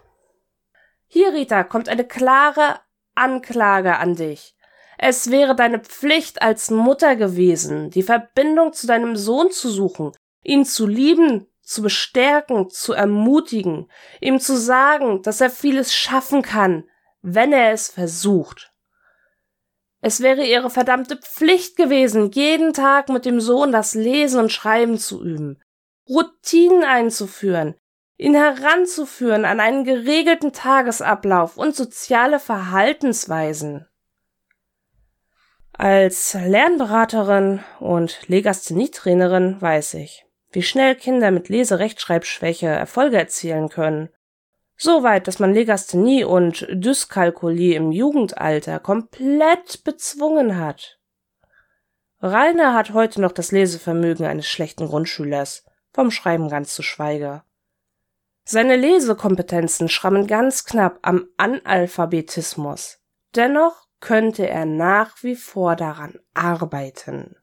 Hier, Rita, kommt eine klare Anklage an dich. Es wäre deine Pflicht als Mutter gewesen, die Verbindung zu deinem Sohn zu suchen, ihn zu lieben, zu bestärken, zu ermutigen, ihm zu sagen, dass er vieles schaffen kann, wenn er es versucht. Es wäre ihre verdammte Pflicht gewesen, jeden Tag mit dem Sohn das Lesen und Schreiben zu üben, Routinen einzuführen, ihn heranzuführen an einen geregelten Tagesablauf und soziale Verhaltensweisen. Als Lernberaterin und Legasthenietrainerin weiß ich, wie schnell Kinder mit Leserechtschreibschwäche Erfolge erzielen können. So weit, dass man Legasthenie und Dyskalkulie im Jugendalter komplett bezwungen hat. Rainer hat heute noch das Lesevermögen eines schlechten Grundschülers, vom Schreiben ganz zu schweige. Seine Lesekompetenzen schrammen ganz knapp am Analphabetismus. Dennoch könnte er nach wie vor daran arbeiten.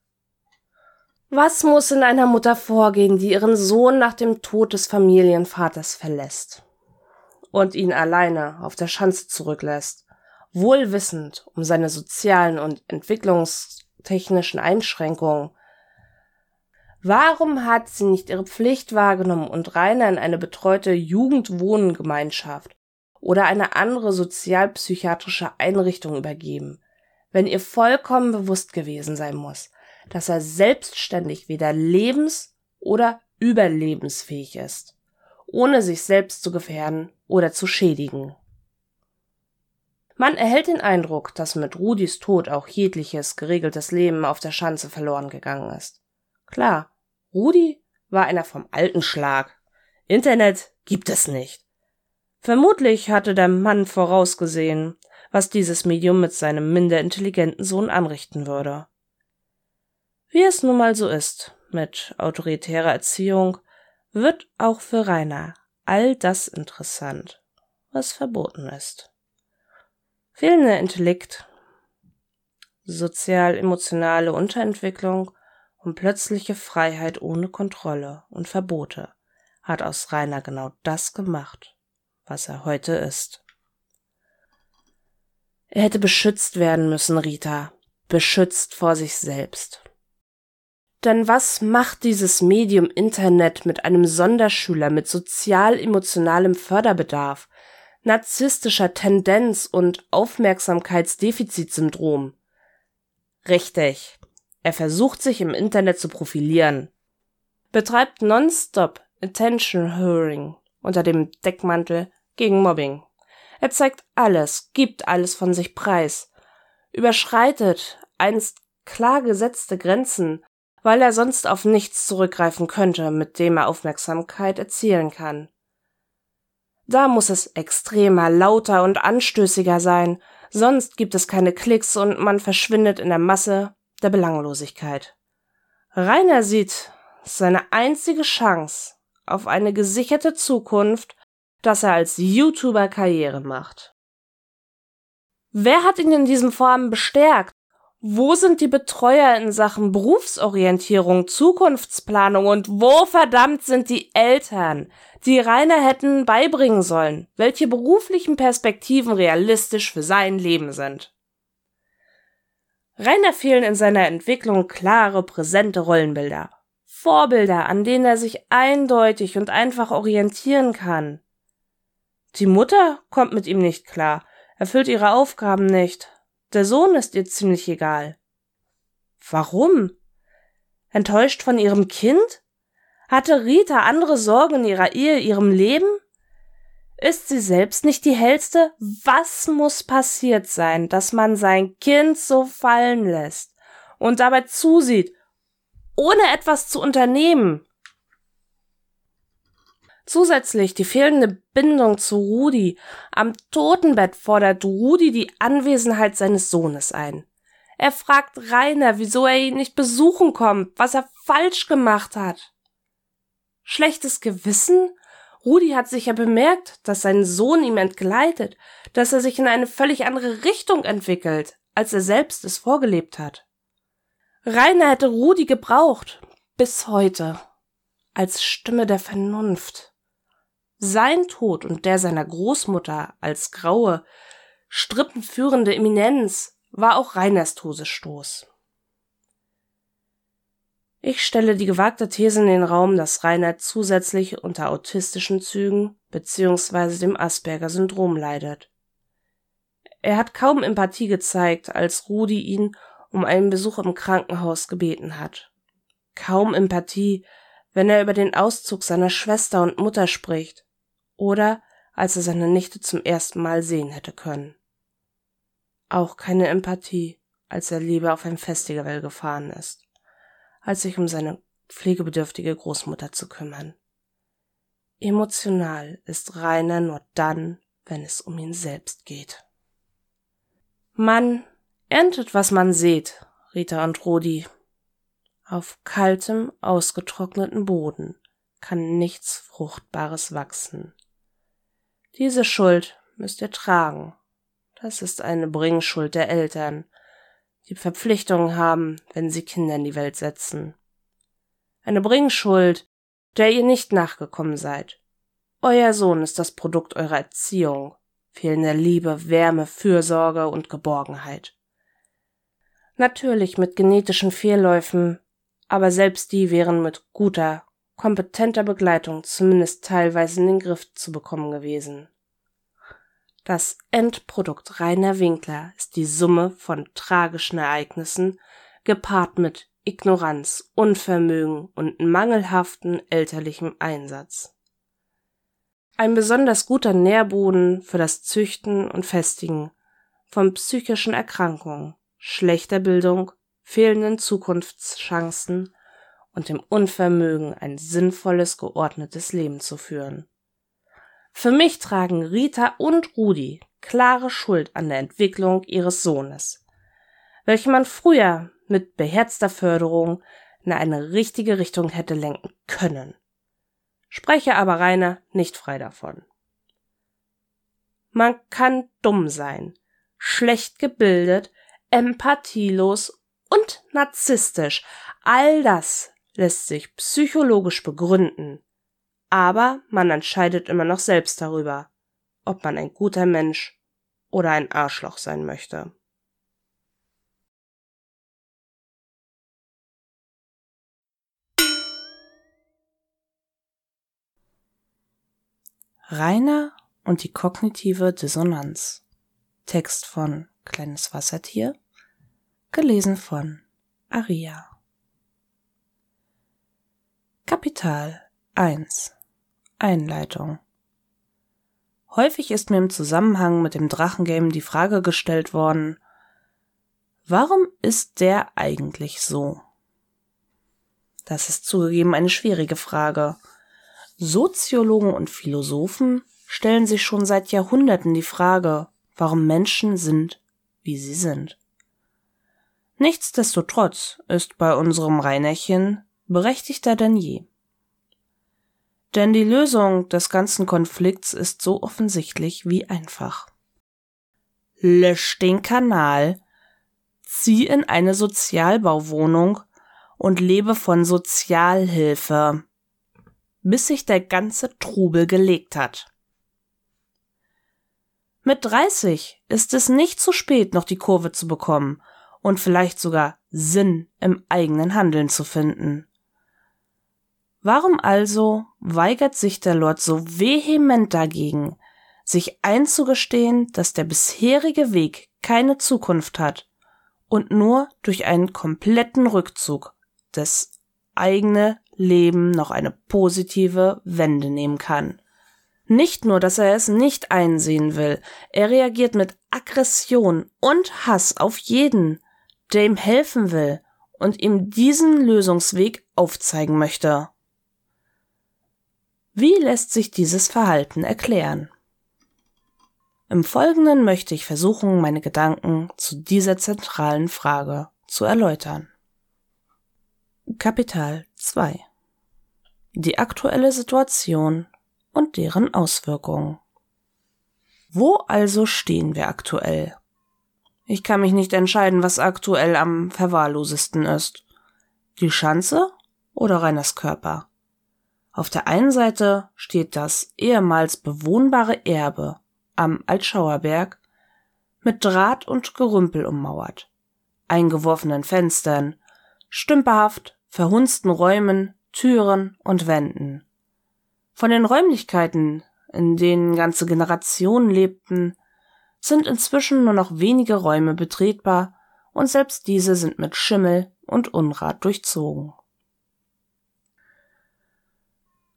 Was muss in einer Mutter vorgehen, die ihren Sohn nach dem Tod des Familienvaters verlässt und ihn alleine auf der Schanze zurücklässt, wohl wissend um seine sozialen und entwicklungstechnischen Einschränkungen? Warum hat sie nicht ihre Pflicht wahrgenommen und Rainer in eine betreute Jugendwohngemeinschaft oder eine andere sozialpsychiatrische Einrichtung übergeben, wenn ihr vollkommen bewusst gewesen sein muss, dass er selbstständig weder lebens- oder überlebensfähig ist, ohne sich selbst zu gefährden oder zu schädigen. Man erhält den Eindruck, dass mit Rudis Tod auch jegliches geregeltes Leben auf der Schanze verloren gegangen ist. Klar, Rudi war einer vom alten Schlag. Internet gibt es nicht. Vermutlich hatte der Mann vorausgesehen, was dieses Medium mit seinem minder intelligenten Sohn anrichten würde. Wie es nun mal so ist mit autoritärer Erziehung, wird auch für Rainer all das interessant, was verboten ist. Fehlender Intellekt, sozial-emotionale Unterentwicklung und plötzliche Freiheit ohne Kontrolle und Verbote hat aus Rainer genau das gemacht, was er heute ist. Er hätte beschützt werden müssen, Rita, beschützt vor sich selbst. Denn was macht dieses Medium Internet mit einem Sonderschüler mit sozial-emotionalem Förderbedarf, narzisstischer Tendenz und Aufmerksamkeitsdefizitsyndrom? Richtig. Er versucht sich im Internet zu profilieren. Betreibt nonstop Attention Whoring unter dem Deckmantel gegen Mobbing. Er zeigt alles, gibt alles von sich preis, überschreitet einst klar gesetzte Grenzen, weil er sonst auf nichts zurückgreifen könnte, mit dem er Aufmerksamkeit erzielen kann. Da muss es extremer, lauter und anstößiger sein, sonst gibt es keine Klicks und man verschwindet in der Masse der Belanglosigkeit. Rainer sieht seine einzige Chance auf eine gesicherte Zukunft, dass er als YouTuber Karriere macht. Wer hat ihn in diesem Vorhaben bestärkt? Wo sind die Betreuer in Sachen Berufsorientierung, Zukunftsplanung und wo verdammt sind die Eltern, die Rainer hätten beibringen sollen, welche beruflichen Perspektiven realistisch für sein Leben sind? Rainer fehlen in seiner Entwicklung klare, präsente Rollenbilder. Vorbilder, an denen er sich eindeutig und einfach orientieren kann. Die Mutter kommt mit ihm nicht klar, erfüllt ihre Aufgaben nicht. Der Sohn ist ihr ziemlich egal. Warum? Enttäuscht von ihrem Kind? Hatte Rita andere Sorgen in ihrer Ehe, ihrem Leben? Ist sie selbst nicht die hellste? Was muss passiert sein, dass man sein Kind so fallen lässt und dabei zusieht, ohne etwas zu unternehmen? Zusätzlich die fehlende Bindung zu Rudi. Am Totenbett fordert Rudi die Anwesenheit seines Sohnes ein. Er fragt Rainer, wieso er ihn nicht besuchen kommt, was er falsch gemacht hat. Schlechtes Gewissen? Rudi hat sicher bemerkt, dass sein Sohn ihm entgleitet, dass er sich in eine völlig andere Richtung entwickelt, als er selbst es vorgelebt hat. Rainer hätte Rudi gebraucht, bis heute, als Stimme der Vernunft. Sein Tod und der seiner Großmutter als graue, strippenführende Eminenz war auch Reiners Todesstoß. Ich stelle die gewagte These in den Raum, dass Rainer zusätzlich unter autistischen Zügen bzw. dem Asperger-Syndrom leidet. Er hat kaum Empathie gezeigt, als Rudi ihn um einen Besuch im Krankenhaus gebeten hat. Kaum Empathie, wenn er über den Auszug seiner Schwester und Mutter spricht oder als er seine Nichte zum ersten Mal sehen hätte können. Auch keine Empathie, als er lieber auf ein Festival gefahren ist, als sich um seine pflegebedürftige Großmutter zu kümmern. Emotional ist Rainer nur dann, wenn es um ihn selbst geht. Man erntet, was man sieht, Rita und Rudi. Auf kaltem, ausgetrockneten Boden kann nichts Fruchtbares wachsen. Diese Schuld müsst ihr tragen. Das ist eine Bringschuld der Eltern, die Verpflichtungen haben, wenn sie Kinder in die Welt setzen. Eine Bringschuld, der ihr nicht nachgekommen seid. Euer Sohn ist das Produkt eurer Erziehung, fehlender Liebe, Wärme, Fürsorge und Geborgenheit. Natürlich mit genetischen Fehlläufen, aber selbst die wären mit guter, kompetenter Begleitung zumindest teilweise in den Griff zu bekommen gewesen. Das Endprodukt Rainer Winkler ist die Summe von tragischen Ereignissen, gepaart mit Ignoranz, Unvermögen und mangelhaften elterlichem Einsatz. Ein besonders guter Nährboden für das Züchten und Festigen von psychischen Erkrankungen, schlechter Bildung, fehlenden Zukunftschancen und dem Unvermögen, ein sinnvolles, geordnetes Leben zu führen. Für mich tragen Rita und Rudi klare Schuld an der Entwicklung ihres Sohnes, welche man früher mit beherzter Förderung in eine richtige Richtung hätte lenken können. Spreche aber Rainer nicht frei davon. Man kann dumm sein, schlecht gebildet, empathielos und narzisstisch. All das lässt sich psychologisch begründen. Aber man entscheidet immer noch selbst darüber, ob man ein guter Mensch oder ein Arschloch sein möchte. Rainer und die kognitive Dissonanz. Text von Kleines Wassertier, gelesen von Aria. Kapital 1 Einleitung Häufig ist mir im Zusammenhang mit dem Drachengame die Frage gestellt worden, warum ist der eigentlich so? Das ist zugegeben eine schwierige Frage. Soziologen und Philosophen stellen sich schon seit Jahrhunderten die Frage, warum Menschen sind, wie sie sind. Nichtsdestotrotz ist bei unserem Reinerchen berechtigter denn je. Denn die Lösung des ganzen Konflikts ist so offensichtlich wie einfach. Lösch den Kanal, zieh in eine Sozialbauwohnung und lebe von Sozialhilfe bis sich der ganze Trubel gelegt hat. Mit 30 ist es nicht zu spät, noch die Kurve zu bekommen und vielleicht sogar Sinn im eigenen Handeln zu finden. Warum also weigert sich der Lord so vehement dagegen, sich einzugestehen, dass der bisherige Weg keine Zukunft hat und nur durch einen kompletten Rückzug das eigene Leben noch eine positive Wende nehmen kann. Nicht nur, dass er es nicht einsehen will, er reagiert mit Aggression und Hass auf jeden, der ihm helfen will und ihm diesen Lösungsweg aufzeigen möchte. Wie lässt sich dieses Verhalten erklären? Im Folgenden möchte ich versuchen, meine Gedanken zu dieser zentralen Frage zu erläutern. Kapital 2 Die aktuelle Situation und deren Auswirkungen. Wo also stehen wir aktuell? Ich kann mich nicht entscheiden, was aktuell am verwahrlosesten ist. Die Schanze oder Reiners Körper? Auf der einen Seite steht das ehemals bewohnbare Erbe am Altschauerberg mit Draht und Gerümpel ummauert, eingeworfenen Fenstern, stümperhaft verhunzten Räumen, Türen und Wänden. Von den Räumlichkeiten, in denen ganze Generationen lebten, sind inzwischen nur noch wenige Räume betretbar und selbst diese sind mit Schimmel und Unrat durchzogen.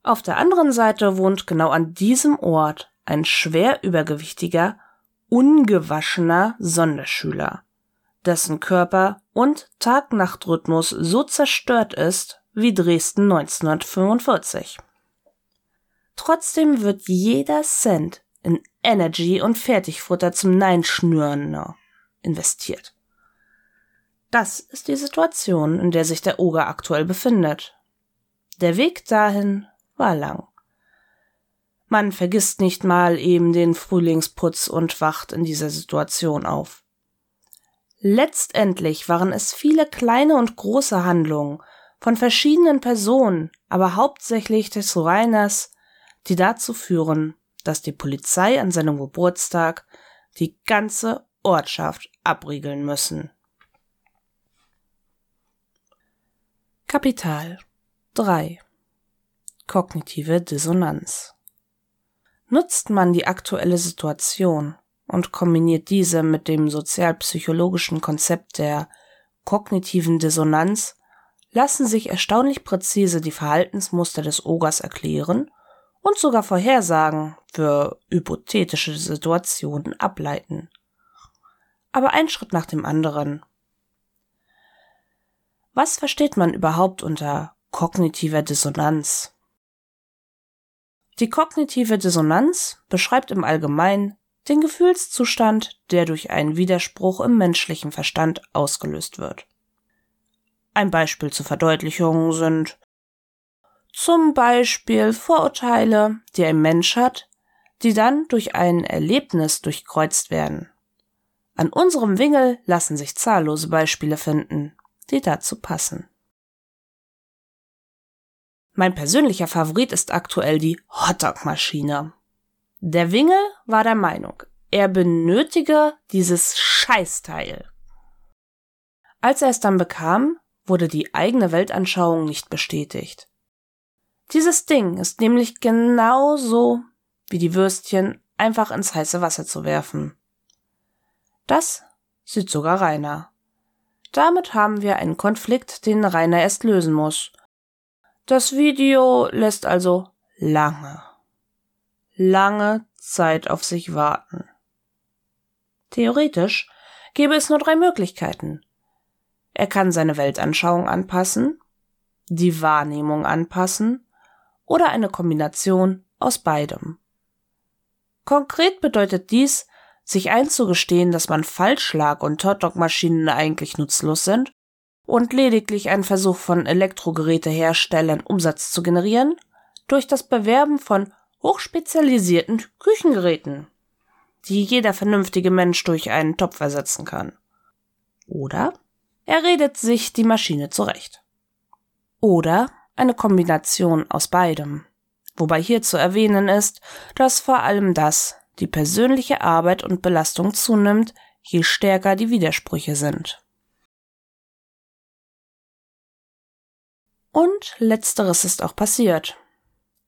Auf der anderen Seite wohnt genau an diesem Ort ein schwer übergewichtiger, ungewaschener Sonderschüler, dessen Körper und Tag-Nacht-Rhythmus so zerstört ist wie Dresden 1945. Trotzdem wird jeder Cent in Energy und Fertigfutter zum Neinschnüren investiert. Das ist die Situation, in der sich der Oger aktuell befindet. Der Weg dahin war lang. Man vergisst nicht mal eben den Frühlingsputz und wacht in dieser Situation auf. Letztendlich waren es viele kleine und große Handlungen von verschiedenen Personen, aber hauptsächlich des Reiners, die dazu führen, dass die Polizei an seinem Geburtstag die ganze Ortschaft abriegeln müssen. Kapital 3 Kognitive Dissonanz Nutzt man die aktuelle Situation und kombiniert diese mit dem sozialpsychologischen Konzept der kognitiven Dissonanz, lassen sich erstaunlich präzise die Verhaltensmuster des Ogers erklären und sogar Vorhersagen für hypothetische Situationen ableiten. Aber ein Schritt nach dem anderen. Was versteht man überhaupt unter kognitiver Dissonanz? Die kognitive Dissonanz beschreibt im Allgemeinen den Gefühlszustand, der durch einen Widerspruch im menschlichen Verstand ausgelöst wird. Ein Beispiel zur Verdeutlichung sind zum Beispiel Vorurteile, die ein Mensch hat, die dann durch ein Erlebnis durchkreuzt werden. An unserem Wingel lassen sich zahllose Beispiele finden, die dazu passen. Mein persönlicher Favorit ist aktuell die Hotdog-Maschine. Der Wingel war der Meinung, er benötige dieses Scheißteil. Als er es dann bekam, wurde die eigene Weltanschauung nicht bestätigt. Dieses Ding ist nämlich genauso wie die Würstchen einfach ins heiße Wasser zu werfen. Das sieht sogar Rainer. Damit haben wir einen Konflikt, den Rainer erst lösen muss. Das Video lässt also lange, lange Zeit auf sich warten. Theoretisch gäbe es nur drei Möglichkeiten. Er kann seine Weltanschauung anpassen, die Wahrnehmung anpassen oder eine Kombination aus beidem. Konkret bedeutet dies, sich einzugestehen, dass man falsch lag und Hotdog-Maschinen eigentlich nutzlos sind und lediglich ein Versuch von Elektrogeräteherstellern Umsatz zu generieren durch das Bewerben von hochspezialisierten Küchengeräten, die jeder vernünftige Mensch durch einen Topf ersetzen kann. Oder er redet sich die Maschine zurecht. Oder eine Kombination aus beidem. Wobei hier zu erwähnen ist, dass vor allem das, die persönliche Arbeit und Belastung zunimmt, je stärker die Widersprüche sind. Und letzteres ist auch passiert.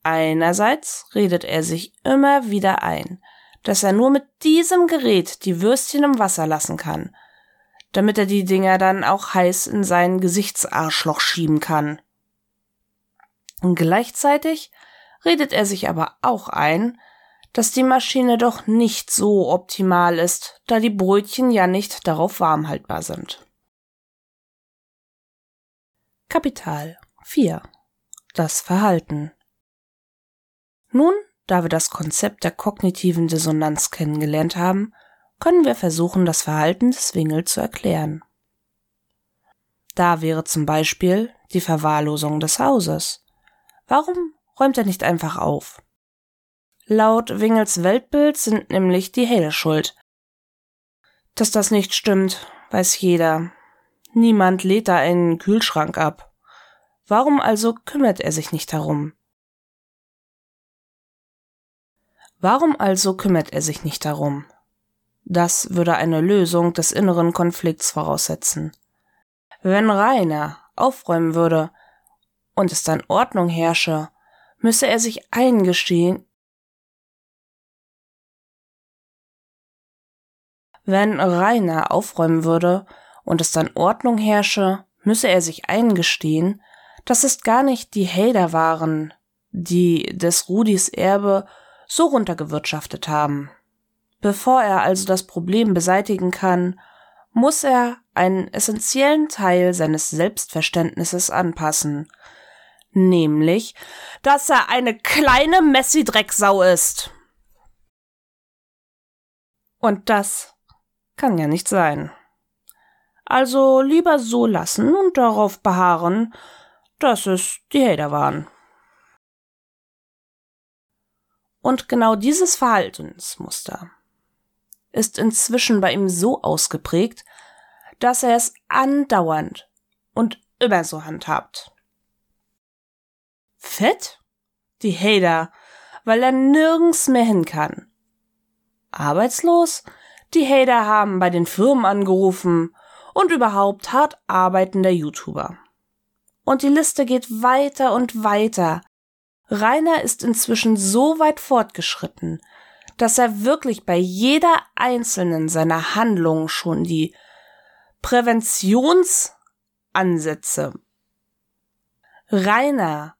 Einerseits redet er sich immer wieder ein, dass er nur mit diesem Gerät die Würstchen im Wasser lassen kann, damit er die Dinger dann auch heiß in sein Gesichtsarschloch schieben kann. Und gleichzeitig redet er sich aber auch ein, dass die Maschine doch nicht so optimal ist, da die Brötchen ja nicht darauf warm haltbar sind. Kapital 4 Das Verhalten Nun, da wir das Konzept der kognitiven Dissonanz kennengelernt haben, können wir versuchen, das Verhalten des Wingel zu erklären. Da wäre zum Beispiel die Verwahrlosung des Hauses. Warum räumt er nicht einfach auf? Laut Wingels Weltbild sind nämlich die Hähne schuld. Dass das nicht stimmt, weiß jeder. Niemand lädt da einen Kühlschrank ab. Warum also kümmert er sich nicht darum? Warum also kümmert er sich nicht darum? Das würde eine Lösung des inneren Konflikts voraussetzen. Wenn Rainer aufräumen würde, und es dann Ordnung herrsche, müsse er sich eingestehen, Wenn Rainer aufräumen würde und es dann Ordnung herrsche, müsse er sich eingestehen, dass es gar nicht die Hader waren, die des Rudis Erbe so runtergewirtschaftet haben. Bevor er also das Problem beseitigen kann, muss er einen essentiellen Teil seines Selbstverständnisses anpassen, nämlich, dass er eine kleine Messi-Drecksau ist. Und das kann ja nicht sein. Also lieber so lassen und darauf beharren, dass es die Hater waren. Und genau dieses Verhaltensmuster ist inzwischen bei ihm so ausgeprägt, dass er es andauernd und immer so handhabt. Fett? Die Hater, weil er nirgends mehr hin kann. Arbeitslos? Die Hater haben bei den Firmen angerufen und überhaupt hart arbeitender YouTuber. Und die Liste geht weiter und weiter. Rainer ist inzwischen so weit fortgeschritten, dass er wirklich bei jeder einzelnen seiner Handlungen schon die Präventionsansätze Rainer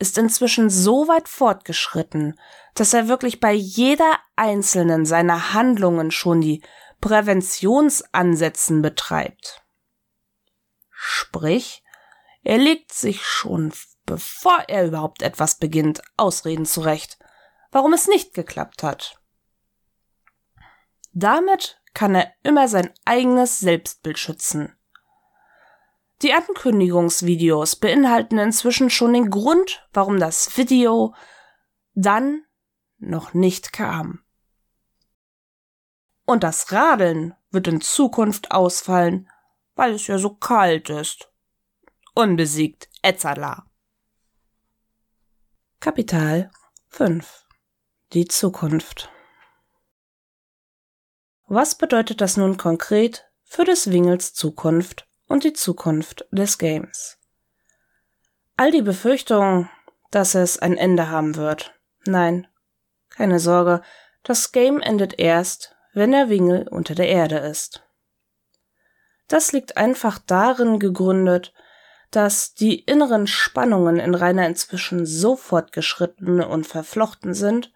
ist inzwischen so weit fortgeschritten, dass er wirklich bei jeder einzelnen seiner Handlungen schon die Präventionsansätzen betreibt. Sprich, er legt sich schon, bevor er überhaupt etwas beginnt, Ausreden zurecht, warum es nicht geklappt hat. Damit kann er immer sein eigenes Selbstbild schützen. Die Ankündigungsvideos beinhalten inzwischen schon den Grund, warum das Video dann noch nicht kam. Und das Radeln wird in Zukunft ausfallen, weil es ja so kalt ist. Unbesiegt, Etzala. Kapital 5 Die Zukunft Was bedeutet das nun konkret für des Wingels Zukunft und die Zukunft des Games? All die Befürchtungen, dass es ein Ende haben wird. Nein, keine Sorge, das Game endet erst, wenn der Wingel unter der Erde ist. Das liegt einfach darin gegründet, dass die inneren Spannungen in Rainer inzwischen so fortgeschritten und verflochten sind,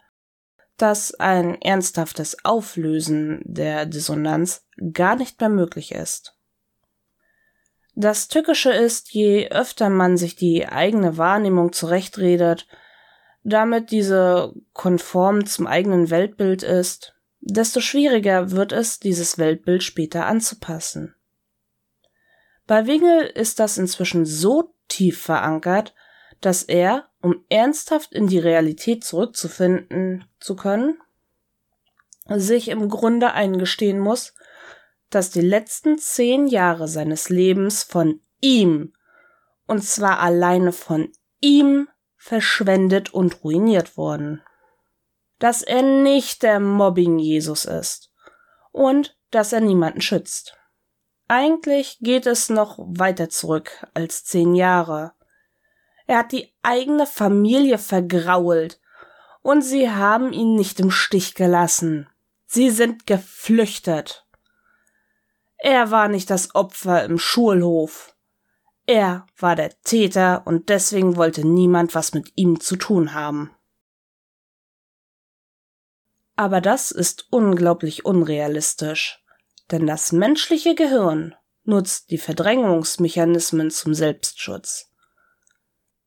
dass ein ernsthaftes Auflösen der Dissonanz gar nicht mehr möglich ist. Das Tückische ist, je öfter man sich die eigene Wahrnehmung zurechtredet, damit diese konform zum eigenen Weltbild ist, desto schwieriger wird es, dieses Weltbild später anzupassen. Bei Wingel ist das inzwischen so tief verankert, dass er, um ernsthaft in die Realität zurückzufinden zu können, sich im Grunde eingestehen muss, dass die letzten zehn Jahre seines Lebens von ihm, und zwar alleine von ihm, verschwendet und ruiniert wurden. Dass er nicht der Mobbing-Jesus ist und dass er niemanden schützt. Eigentlich geht es noch weiter zurück als zehn Jahre. Er hat die eigene Familie vergrault und sie haben ihn nicht im Stich gelassen. Sie sind geflüchtet. Er war nicht das Opfer im Schulhof. Er war der Täter und deswegen wollte niemand was mit ihm zu tun haben. Aber das ist unglaublich unrealistisch denn das menschliche Gehirn nutzt die Verdrängungsmechanismen zum Selbstschutz.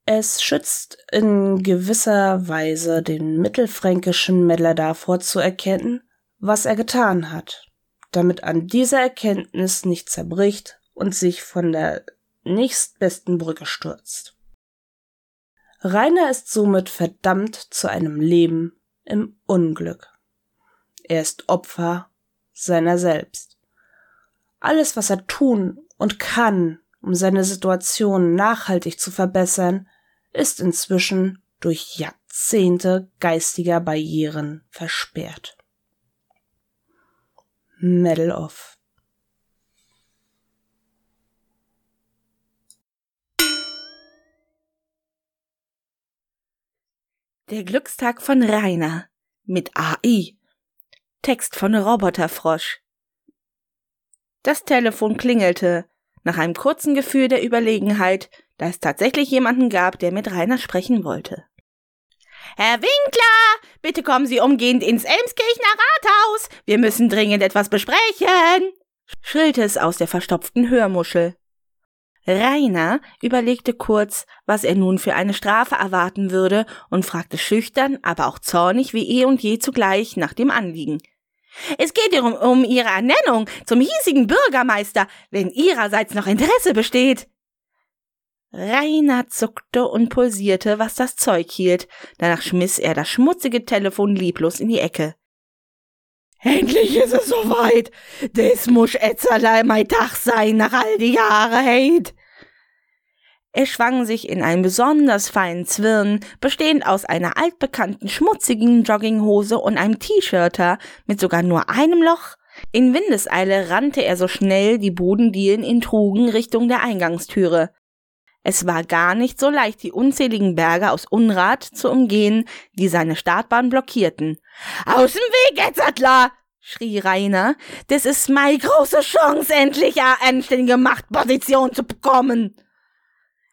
Es schützt in gewisser Weise den mittelfränkischen Meddler davor zu erkennen, was er getan hat, damit an dieser Erkenntnis nicht zerbricht und sich von der nächstbesten Brücke stürzt. Rainer ist somit verdammt zu einem Leben im Unglück. Er ist Opfer seiner selbst. Alles, was er tun und kann, um seine Situation nachhaltig zu verbessern, ist inzwischen durch Jahrzehnte geistiger Barrieren versperrt. Medal of Der Glückstag von Rainer mit AI Text von Roboterfrosch. Das Telefon klingelte. Nach einem kurzen Gefühl der Überlegenheit, da es tatsächlich jemanden gab, der mit Rainer sprechen wollte. Herr Winkler, bitte kommen Sie umgehend ins Elmskirchner Rathaus. Wir müssen dringend etwas besprechen, schrillte es aus der verstopften Hörmuschel. Rainer überlegte kurz, was er nun für eine Strafe erwarten würde und fragte schüchtern, aber auch zornig wie eh und je zugleich nach dem Anliegen. Es geht um, um ihre Ernennung zum hiesigen Bürgermeister, wenn ihrerseits noch Interesse besteht. Rainer zuckte und pulsierte, was das Zeug hielt. Danach schmiss er das schmutzige Telefon lieblos in die Ecke. Endlich ist es soweit. Des muss Etzerlei mein Tag sein nach all die Jahre, heit. Er schwang sich in einen besonders feinen Zwirn, bestehend aus einer altbekannten schmutzigen Jogginghose und einem T-Shirter mit sogar nur einem Loch. In Windeseile rannte er so schnell die Bodendielen ihn trugen Richtung der Eingangstüre. Es war gar nicht so leicht, die unzähligen Berge aus Unrat zu umgehen, die seine Startbahn blockierten. Aus dem Weg, Etzatler! schrie Rainer. Das ist meine große Chance, endlich eine anständige Machtposition zu bekommen.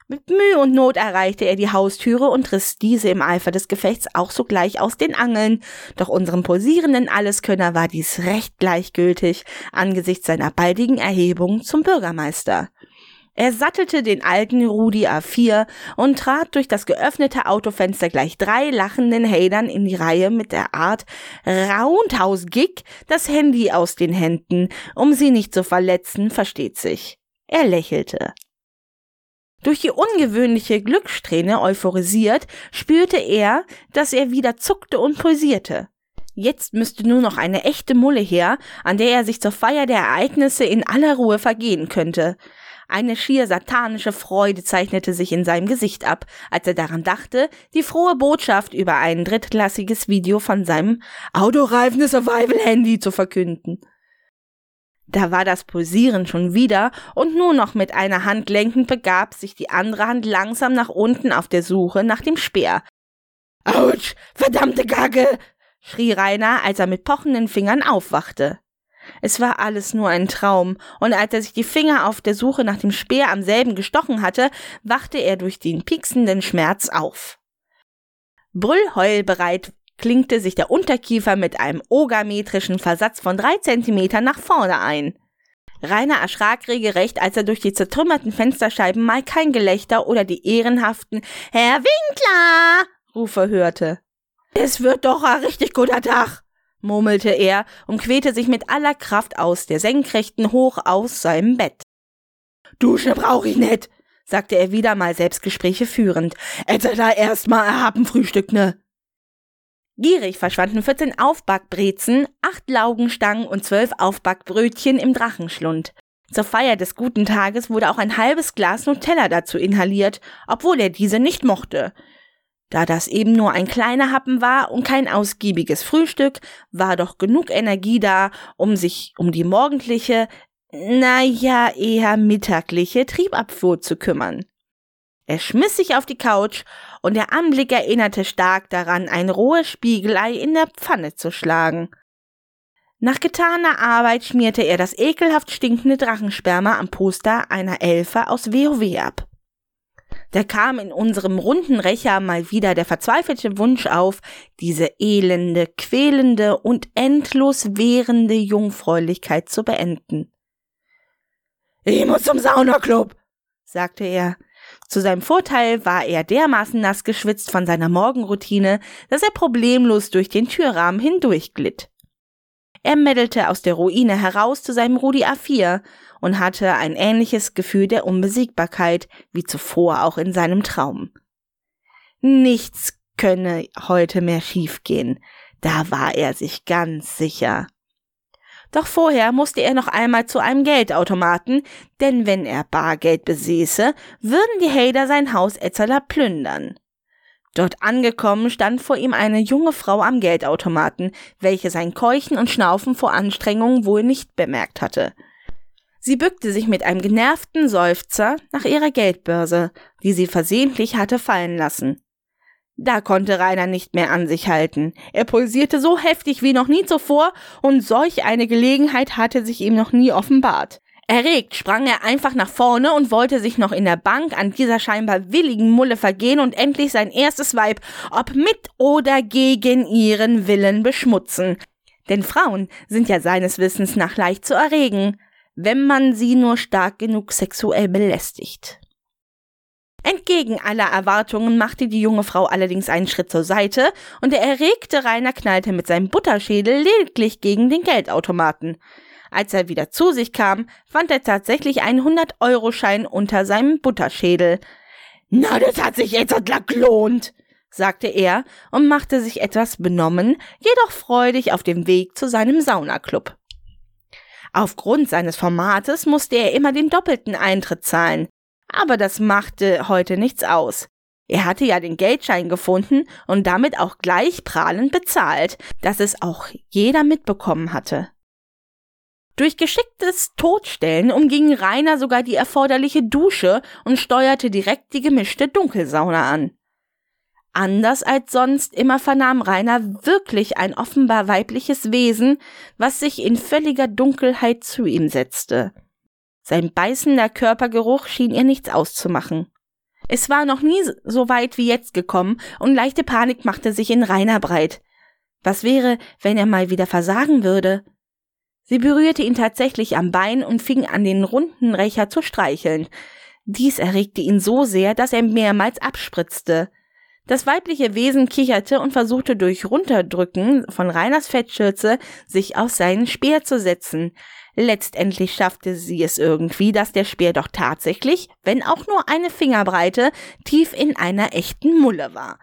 Mit Mühe und Not erreichte er die Haustüre und riss diese im Eifer des Gefechts auch sogleich aus den Angeln. Doch unserem posierenden Alleskönner war dies recht gleichgültig angesichts seiner baldigen Erhebung zum Bürgermeister. Er sattelte den alten Rudi A4 und trat durch das geöffnete Autofenster gleich drei lachenden Hadern in die Reihe mit der Art Roundhouse Gig das Handy aus den Händen, um sie nicht zu verletzen, versteht sich. Er lächelte. Durch die ungewöhnliche Glückssträhne euphorisiert, spürte er, dass er wieder zuckte und pulsierte. Jetzt müsste nur noch eine echte Mulle her, an der er sich zur Feier der Ereignisse in aller Ruhe vergehen könnte. Eine schier satanische Freude zeichnete sich in seinem Gesicht ab, als er daran dachte, die frohe Botschaft über ein drittklassiges Video von seinem autoreifende Survival-Handy zu verkünden. Da war das Pulsieren schon wieder und nur noch mit einer Hand lenkend begab sich die andere Hand langsam nach unten auf der Suche nach dem Speer. Autsch, verdammte Gagge! schrie Rainer, als er mit pochenden Fingern aufwachte. Es war alles nur ein Traum, und als er sich die Finger auf der Suche nach dem Speer am selben gestochen hatte, wachte er durch den pieksenden Schmerz auf. Brüllheulbereit klinkte sich der Unterkiefer mit einem ogametrischen Versatz von drei Zentimetern nach vorne ein. Rainer erschrak regelrecht, als er durch die zertrümmerten Fensterscheiben mal kein Gelächter oder die ehrenhaften Herr Winkler Rufe hörte. Es wird doch ein richtig guter Tag, murmelte er und quälte sich mit aller Kraft aus der Senkrechten hoch aus seinem Bett. Dusche brauch ich net, sagte er wieder mal Selbstgespräche führend. Etwa da erst mal erhaben Frühstück, ne? Gierig verschwanden 14 Aufbackbrezen, acht Laugenstangen und zwölf Aufbackbrötchen im Drachenschlund. Zur Feier des guten Tages wurde auch ein halbes Glas Nutella dazu inhaliert, obwohl er diese nicht mochte. Da das eben nur ein kleiner Happen war und kein ausgiebiges Frühstück, war doch genug Energie da, um sich um die morgendliche, naja, eher mittagliche Triebabfuhr zu kümmern. Er schmiss sich auf die Couch und der Anblick erinnerte stark daran, ein rohes Spiegelei in der Pfanne zu schlagen. Nach getaner Arbeit schmierte er das ekelhaft stinkende Drachensperma am Poster einer Elfe aus WoW ab. Da kam in unserem runden Rächer mal wieder der verzweifelte Wunsch auf, diese elende, quälende und endlos währende Jungfräulichkeit zu beenden. Ich muss zum Saunaclub, sagte er. Zu seinem Vorteil war er dermaßen nass geschwitzt von seiner Morgenroutine, dass er problemlos durch den Türrahmen hindurchglitt. Er meddelte aus der Ruine heraus zu seinem Rudi A4 und hatte ein ähnliches Gefühl der Unbesiegbarkeit wie zuvor auch in seinem Traum. Nichts könne heute mehr schiefgehen, da war er sich ganz sicher. Doch vorher musste er noch einmal zu einem Geldautomaten, denn wenn er Bargeld besäße, würden die Hader sein Haus Etzeler plündern. Dort angekommen stand vor ihm eine junge Frau am Geldautomaten, welche sein Keuchen und Schnaufen vor Anstrengung wohl nicht bemerkt hatte. Sie bückte sich mit einem genervten Seufzer nach ihrer Geldbörse, die sie versehentlich hatte fallen lassen. Da konnte Rainer nicht mehr an sich halten. Er pulsierte so heftig wie noch nie zuvor, und solch eine Gelegenheit hatte sich ihm noch nie offenbart. Erregt sprang er einfach nach vorne und wollte sich noch in der Bank an dieser scheinbar willigen Mulle vergehen und endlich sein erstes Weib, ob mit oder gegen ihren Willen, beschmutzen. Denn Frauen sind ja seines Wissens nach leicht zu erregen, wenn man sie nur stark genug sexuell belästigt. Entgegen aller Erwartungen machte die junge Frau allerdings einen Schritt zur Seite und der erregte Rainer knallte mit seinem Butterschädel lediglich gegen den Geldautomaten. Als er wieder zu sich kam, fand er tatsächlich einen 100-Euro-Schein unter seinem Butterschädel. Na, das hat sich jetzt gelohnt, sagte er und machte sich etwas benommen, jedoch freudig auf dem Weg zu seinem Saunaclub. Aufgrund seines Formates musste er immer den doppelten Eintritt zahlen. Aber das machte heute nichts aus. Er hatte ja den Geldschein gefunden und damit auch gleich prahlend bezahlt, dass es auch jeder mitbekommen hatte. Durch geschicktes Totstellen umging Rainer sogar die erforderliche Dusche und steuerte direkt die gemischte Dunkelsauna an. Anders als sonst immer vernahm Rainer wirklich ein offenbar weibliches Wesen, was sich in völliger Dunkelheit zu ihm setzte. Sein beißender Körpergeruch schien ihr nichts auszumachen. Es war noch nie so weit wie jetzt gekommen und leichte Panik machte sich in Rainer breit. Was wäre, wenn er mal wieder versagen würde? Sie berührte ihn tatsächlich am Bein und fing an, den runden Rächer zu streicheln. Dies erregte ihn so sehr, dass er mehrmals abspritzte. Das weibliche Wesen kicherte und versuchte durch Runterdrücken von Reiners Fettschürze sich auf seinen Speer zu setzen. Letztendlich schaffte sie es irgendwie, dass der Speer doch tatsächlich, wenn auch nur eine Fingerbreite, tief in einer echten Mulle war.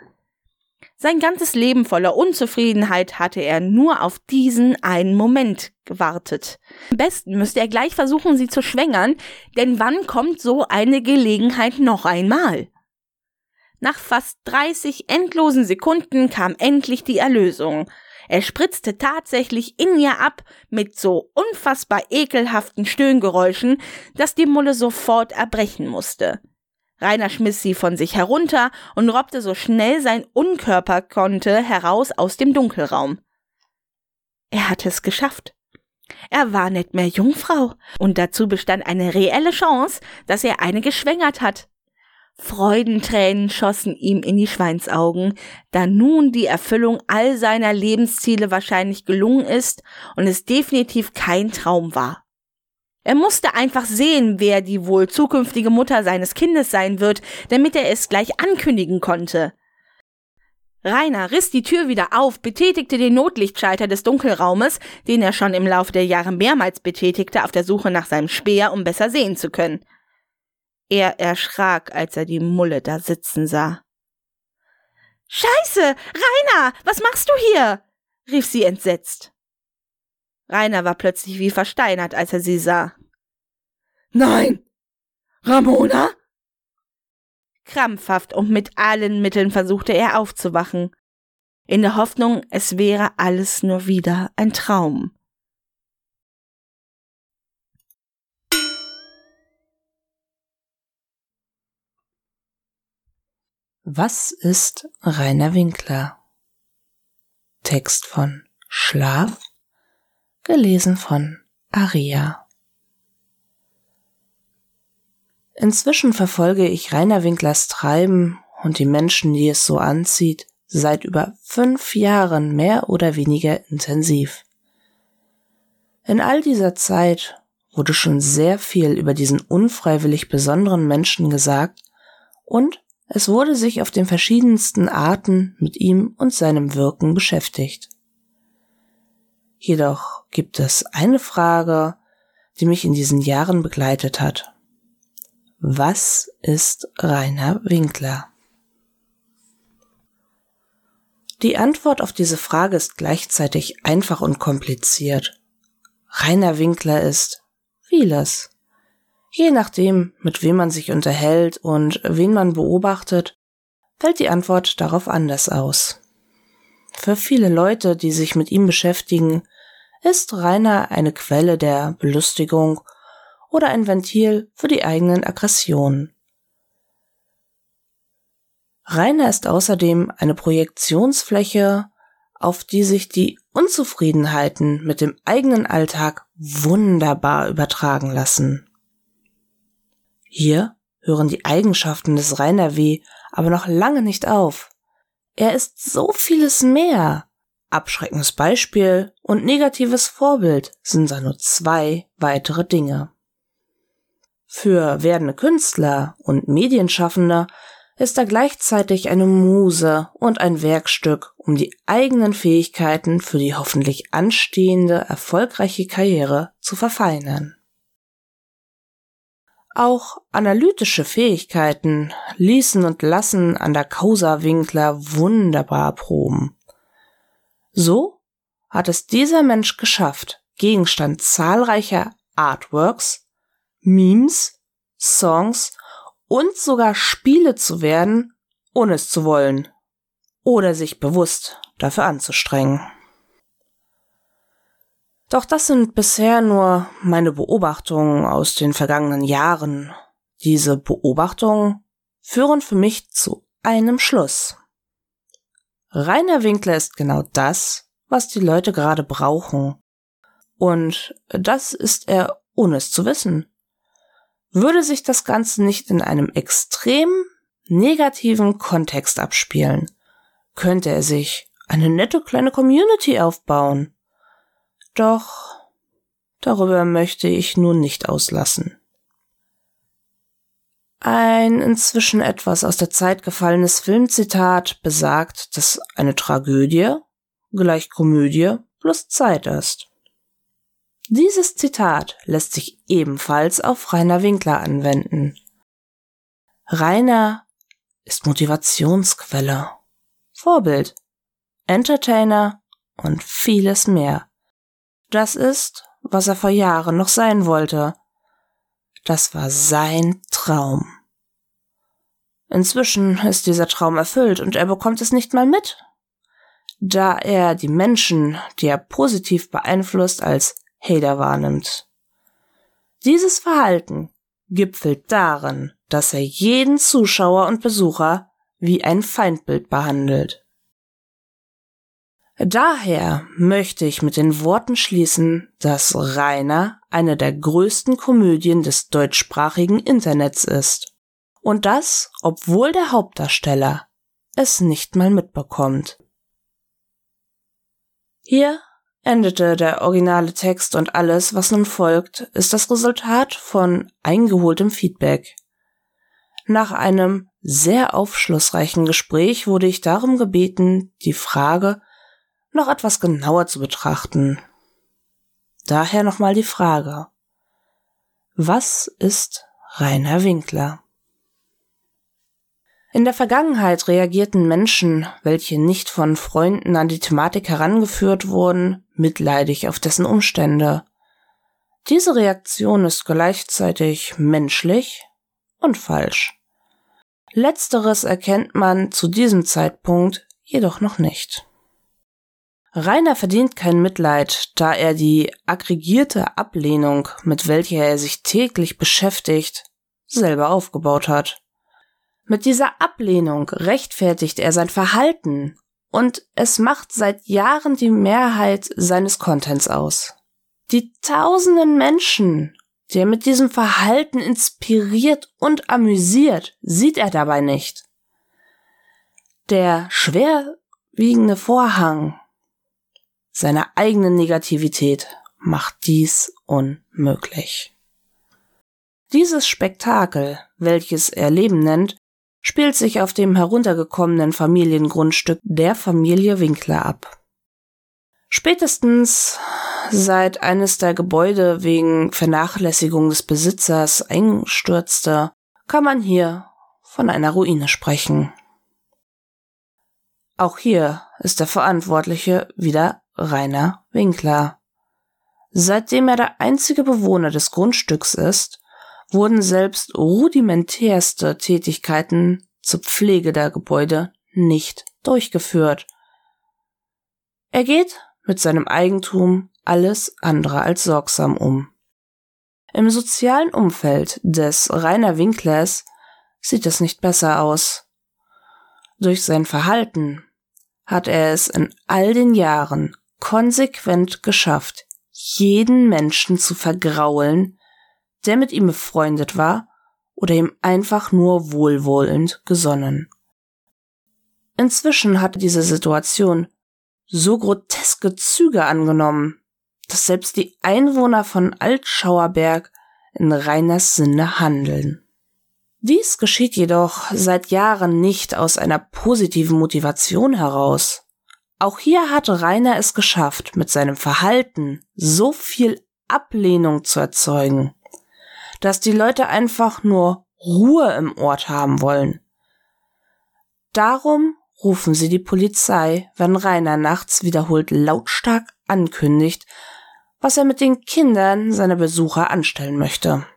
Sein ganzes Leben voller Unzufriedenheit hatte er nur auf diesen einen Moment gewartet. Am besten müsste er gleich versuchen, sie zu schwängern, denn wann kommt so eine Gelegenheit noch einmal? Nach fast 30 endlosen Sekunden kam endlich die Erlösung. Er spritzte tatsächlich in ihr ab mit so unfassbar ekelhaften Stöhngeräuschen, dass die Mulle sofort erbrechen musste. Rainer schmiss sie von sich herunter und robbte so schnell sein Unkörper konnte heraus aus dem Dunkelraum. Er hatte es geschafft. Er war nicht mehr Jungfrau, und dazu bestand eine reelle Chance, dass er eine geschwängert hat. Freudentränen schossen ihm in die Schweinsaugen, da nun die Erfüllung all seiner Lebensziele wahrscheinlich gelungen ist und es definitiv kein Traum war. Er musste einfach sehen, wer die wohl zukünftige Mutter seines Kindes sein wird, damit er es gleich ankündigen konnte. Rainer riss die Tür wieder auf, betätigte den Notlichtschalter des Dunkelraumes, den er schon im Laufe der Jahre mehrmals betätigte, auf der Suche nach seinem Speer, um besser sehen zu können. Er erschrak, als er die Mulle da sitzen sah. Scheiße, Rainer, was machst du hier? rief sie entsetzt. Rainer war plötzlich wie versteinert, als er sie sah. Nein! Ramona? Krampfhaft und mit allen Mitteln versuchte er aufzuwachen, in der Hoffnung, es wäre alles nur wieder ein Traum. Was ist Rainer Winkler? Text von Schlaf gelesen von Aria. Inzwischen verfolge ich Rainer Winklers Treiben und die Menschen, die es so anzieht, seit über fünf Jahren mehr oder weniger intensiv. In all dieser Zeit wurde schon sehr viel über diesen unfreiwillig besonderen Menschen gesagt und es wurde sich auf den verschiedensten Arten mit ihm und seinem Wirken beschäftigt. Jedoch gibt es eine Frage, die mich in diesen Jahren begleitet hat. Was ist Rainer Winkler? Die Antwort auf diese Frage ist gleichzeitig einfach und kompliziert. Rainer Winkler ist vieles. Je nachdem, mit wem man sich unterhält und wen man beobachtet, fällt die Antwort darauf anders aus. Für viele Leute, die sich mit ihm beschäftigen, ist Rainer eine Quelle der Belustigung oder ein Ventil für die eigenen Aggressionen. Rainer ist außerdem eine Projektionsfläche, auf die sich die Unzufriedenheiten mit dem eigenen Alltag wunderbar übertragen lassen. Hier hören die Eigenschaften des Rainer W. aber noch lange nicht auf. Er ist so vieles mehr. Abschreckendes Beispiel und negatives Vorbild sind da nur zwei weitere Dinge. Für werdende Künstler und Medienschaffende ist er gleichzeitig eine Muse und ein Werkstück, um die eigenen Fähigkeiten für die hoffentlich anstehende erfolgreiche Karriere zu verfeinern. Auch analytische Fähigkeiten ließen und lassen an der Causa-Winkler wunderbar proben. So hat es dieser Mensch geschafft, Gegenstand zahlreicher Artworks, Memes, Songs und sogar Spiele zu werden, ohne es zu wollen oder sich bewusst dafür anzustrengen. Doch das sind bisher nur meine Beobachtungen aus den vergangenen Jahren. Diese Beobachtungen führen für mich zu einem Schluss. Rainer Winkler ist genau das, was die Leute gerade brauchen. Und das ist er, ohne es zu wissen. Würde sich das Ganze nicht in einem extrem negativen Kontext abspielen, könnte er sich eine nette kleine Community aufbauen. Doch darüber möchte ich nun nicht auslassen. Ein inzwischen etwas aus der Zeit gefallenes Filmzitat besagt, dass eine Tragödie gleich Komödie plus Zeit ist. Dieses Zitat lässt sich ebenfalls auf Rainer Winkler anwenden. Rainer ist Motivationsquelle, Vorbild, Entertainer und vieles mehr. Das ist, was er vor Jahren noch sein wollte. Das war sein Traum. Inzwischen ist dieser Traum erfüllt und er bekommt es nicht mal mit, da er die Menschen, die er positiv beeinflusst, als Hater wahrnimmt. Dieses Verhalten gipfelt darin, dass er jeden Zuschauer und Besucher wie ein Feindbild behandelt. Daher möchte ich mit den Worten schließen, dass Rainer eine der größten Komödien des deutschsprachigen Internets ist. Und das, obwohl der Hauptdarsteller es nicht mal mitbekommt. Hier endete der originale Text und alles, was nun folgt, ist das Resultat von eingeholtem Feedback. Nach einem sehr aufschlussreichen Gespräch wurde ich darum gebeten, die Frage noch etwas genauer zu betrachten. Daher nochmal die Frage. Was ist Rainer Winkler? In der Vergangenheit reagierten Menschen, welche nicht von Freunden an die Thematik herangeführt wurden, mitleidig auf dessen Umstände. Diese Reaktion ist gleichzeitig menschlich und falsch. Letzteres erkennt man zu diesem Zeitpunkt jedoch noch nicht. Rainer verdient kein Mitleid, da er die aggregierte Ablehnung, mit welcher er sich täglich beschäftigt, selber aufgebaut hat. Mit dieser Ablehnung rechtfertigt er sein Verhalten und es macht seit Jahren die Mehrheit seines Contents aus. Die tausenden Menschen, die er mit diesem Verhalten inspiriert und amüsiert, sieht er dabei nicht. Der schwerwiegende Vorhang seiner eigenen Negativität macht dies unmöglich. Dieses Spektakel, welches er Leben nennt, spielt sich auf dem heruntergekommenen Familiengrundstück der Familie Winkler ab. Spätestens seit eines der Gebäude wegen Vernachlässigung des Besitzers einstürzte, kann man hier von einer Ruine sprechen. Auch hier ist der Verantwortliche wieder Rainer Winkler. Seitdem er der einzige Bewohner des Grundstücks ist, wurden selbst rudimentärste Tätigkeiten zur Pflege der Gebäude nicht durchgeführt. Er geht mit seinem Eigentum alles andere als sorgsam um. Im sozialen Umfeld des Rainer Winklers sieht es nicht besser aus. Durch sein Verhalten hat er es in all den Jahren konsequent geschafft, jeden Menschen zu vergraulen, der mit ihm befreundet war oder ihm einfach nur wohlwollend gesonnen. Inzwischen hatte diese Situation so groteske Züge angenommen, dass selbst die Einwohner von Altschauerberg in Reiners Sinne handeln. Dies geschieht jedoch seit Jahren nicht aus einer positiven Motivation heraus. Auch hier hat Rainer es geschafft, mit seinem Verhalten so viel Ablehnung zu erzeugen, dass die Leute einfach nur Ruhe im Ort haben wollen. Darum rufen sie die Polizei, wenn Rainer nachts wiederholt lautstark ankündigt, was er mit den Kindern seiner Besucher anstellen möchte.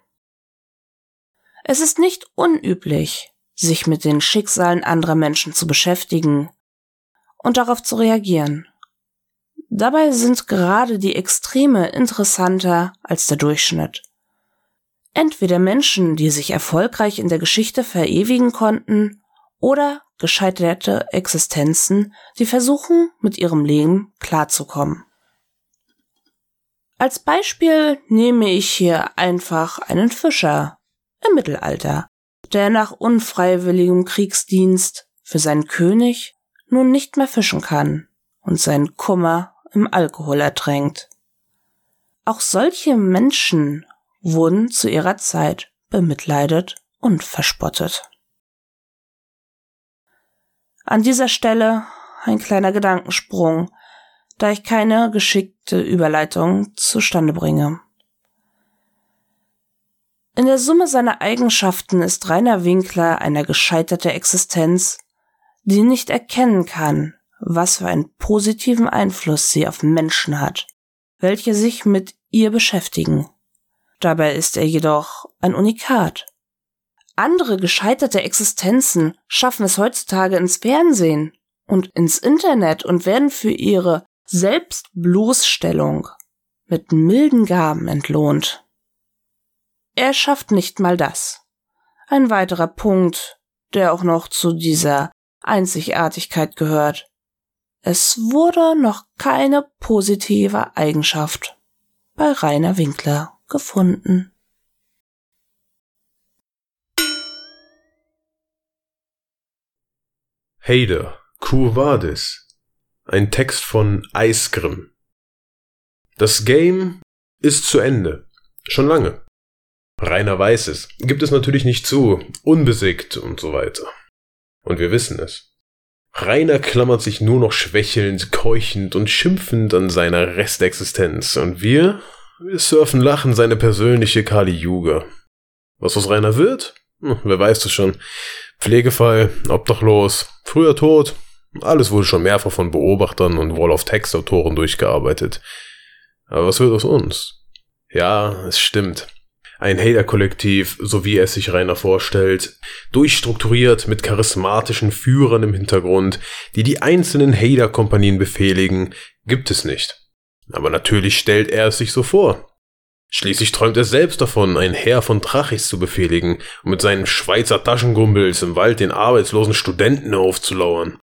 Es ist nicht unüblich, sich mit den Schicksalen anderer Menschen zu beschäftigen und darauf zu reagieren. Dabei sind gerade die Extreme interessanter als der Durchschnitt. Entweder Menschen, die sich erfolgreich in der Geschichte verewigen konnten, oder gescheiterte Existenzen, die versuchen, mit ihrem Leben klarzukommen. Als Beispiel nehme ich hier einfach einen Fischer im Mittelalter, der nach unfreiwilligem Kriegsdienst für seinen König nun nicht mehr fischen kann und seinen Kummer im Alkohol ertränkt. Auch solche Menschen wurden zu ihrer Zeit bemitleidet und verspottet. An dieser Stelle ein kleiner Gedankensprung, da ich keine geschickte Überleitung zustande bringe. In der Summe seiner Eigenschaften ist Rainer Winkler eine gescheiterte Existenz, die nicht erkennen kann, was für einen positiven Einfluss sie auf Menschen hat, welche sich mit ihr beschäftigen. Dabei ist er jedoch ein Unikat. Andere gescheiterte Existenzen schaffen es heutzutage ins Fernsehen und ins Internet und werden für ihre Selbstbloßstellung mit milden Gaben entlohnt. Er schafft nicht mal das. Ein weiterer Punkt, der auch noch zu dieser Einzigartigkeit gehört. Es wurde noch keine positive Eigenschaft bei Rainer Winkler gefunden. Heider, Quo? Ein Text von Eisgrim. Das Game ist zu Ende. Schon lange. Rainer weiß es, gibt es natürlich nicht zu, unbesiegt und so weiter. Und wir wissen es. Rainer klammert sich nur noch schwächelnd, keuchend und schimpfend an seiner Restexistenz, und wir, wir surfen lachen seine persönliche Kali Yuga. Was aus Rainer wird? Hm, wer weiß es schon. Pflegefall, obdachlos, früher tot, alles wurde schon mehrfach von Beobachtern und wohl auf Textautoren durchgearbeitet. Aber was wird aus uns? Ja, es stimmt. Ein Hater-Kollektiv, so wie es sich Rainer vorstellt, durchstrukturiert mit charismatischen Führern im Hintergrund, die die einzelnen Hater-Kompanien befehligen, gibt es nicht. Aber natürlich stellt er es sich so vor. Schließlich träumt er selbst davon, ein Heer von Drachis zu befehligen und mit seinen Schweizer Taschengumbels im Wald den arbeitslosen Studenten aufzulauern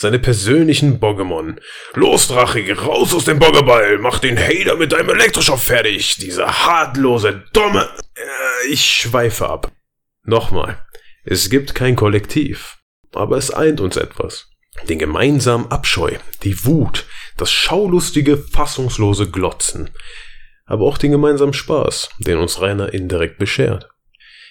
seine persönlichen Boggemon. Los, Drache, raus aus dem Boggeball, mach den Hater mit deinem Elektroschock fertig, dieser hartlose, dumme... Äh, ich schweife ab. Nochmal, es gibt kein Kollektiv, aber es eint uns etwas. Den gemeinsamen Abscheu, die Wut, das schaulustige, fassungslose Glotzen, aber auch den gemeinsamen Spaß, den uns Rainer indirekt beschert.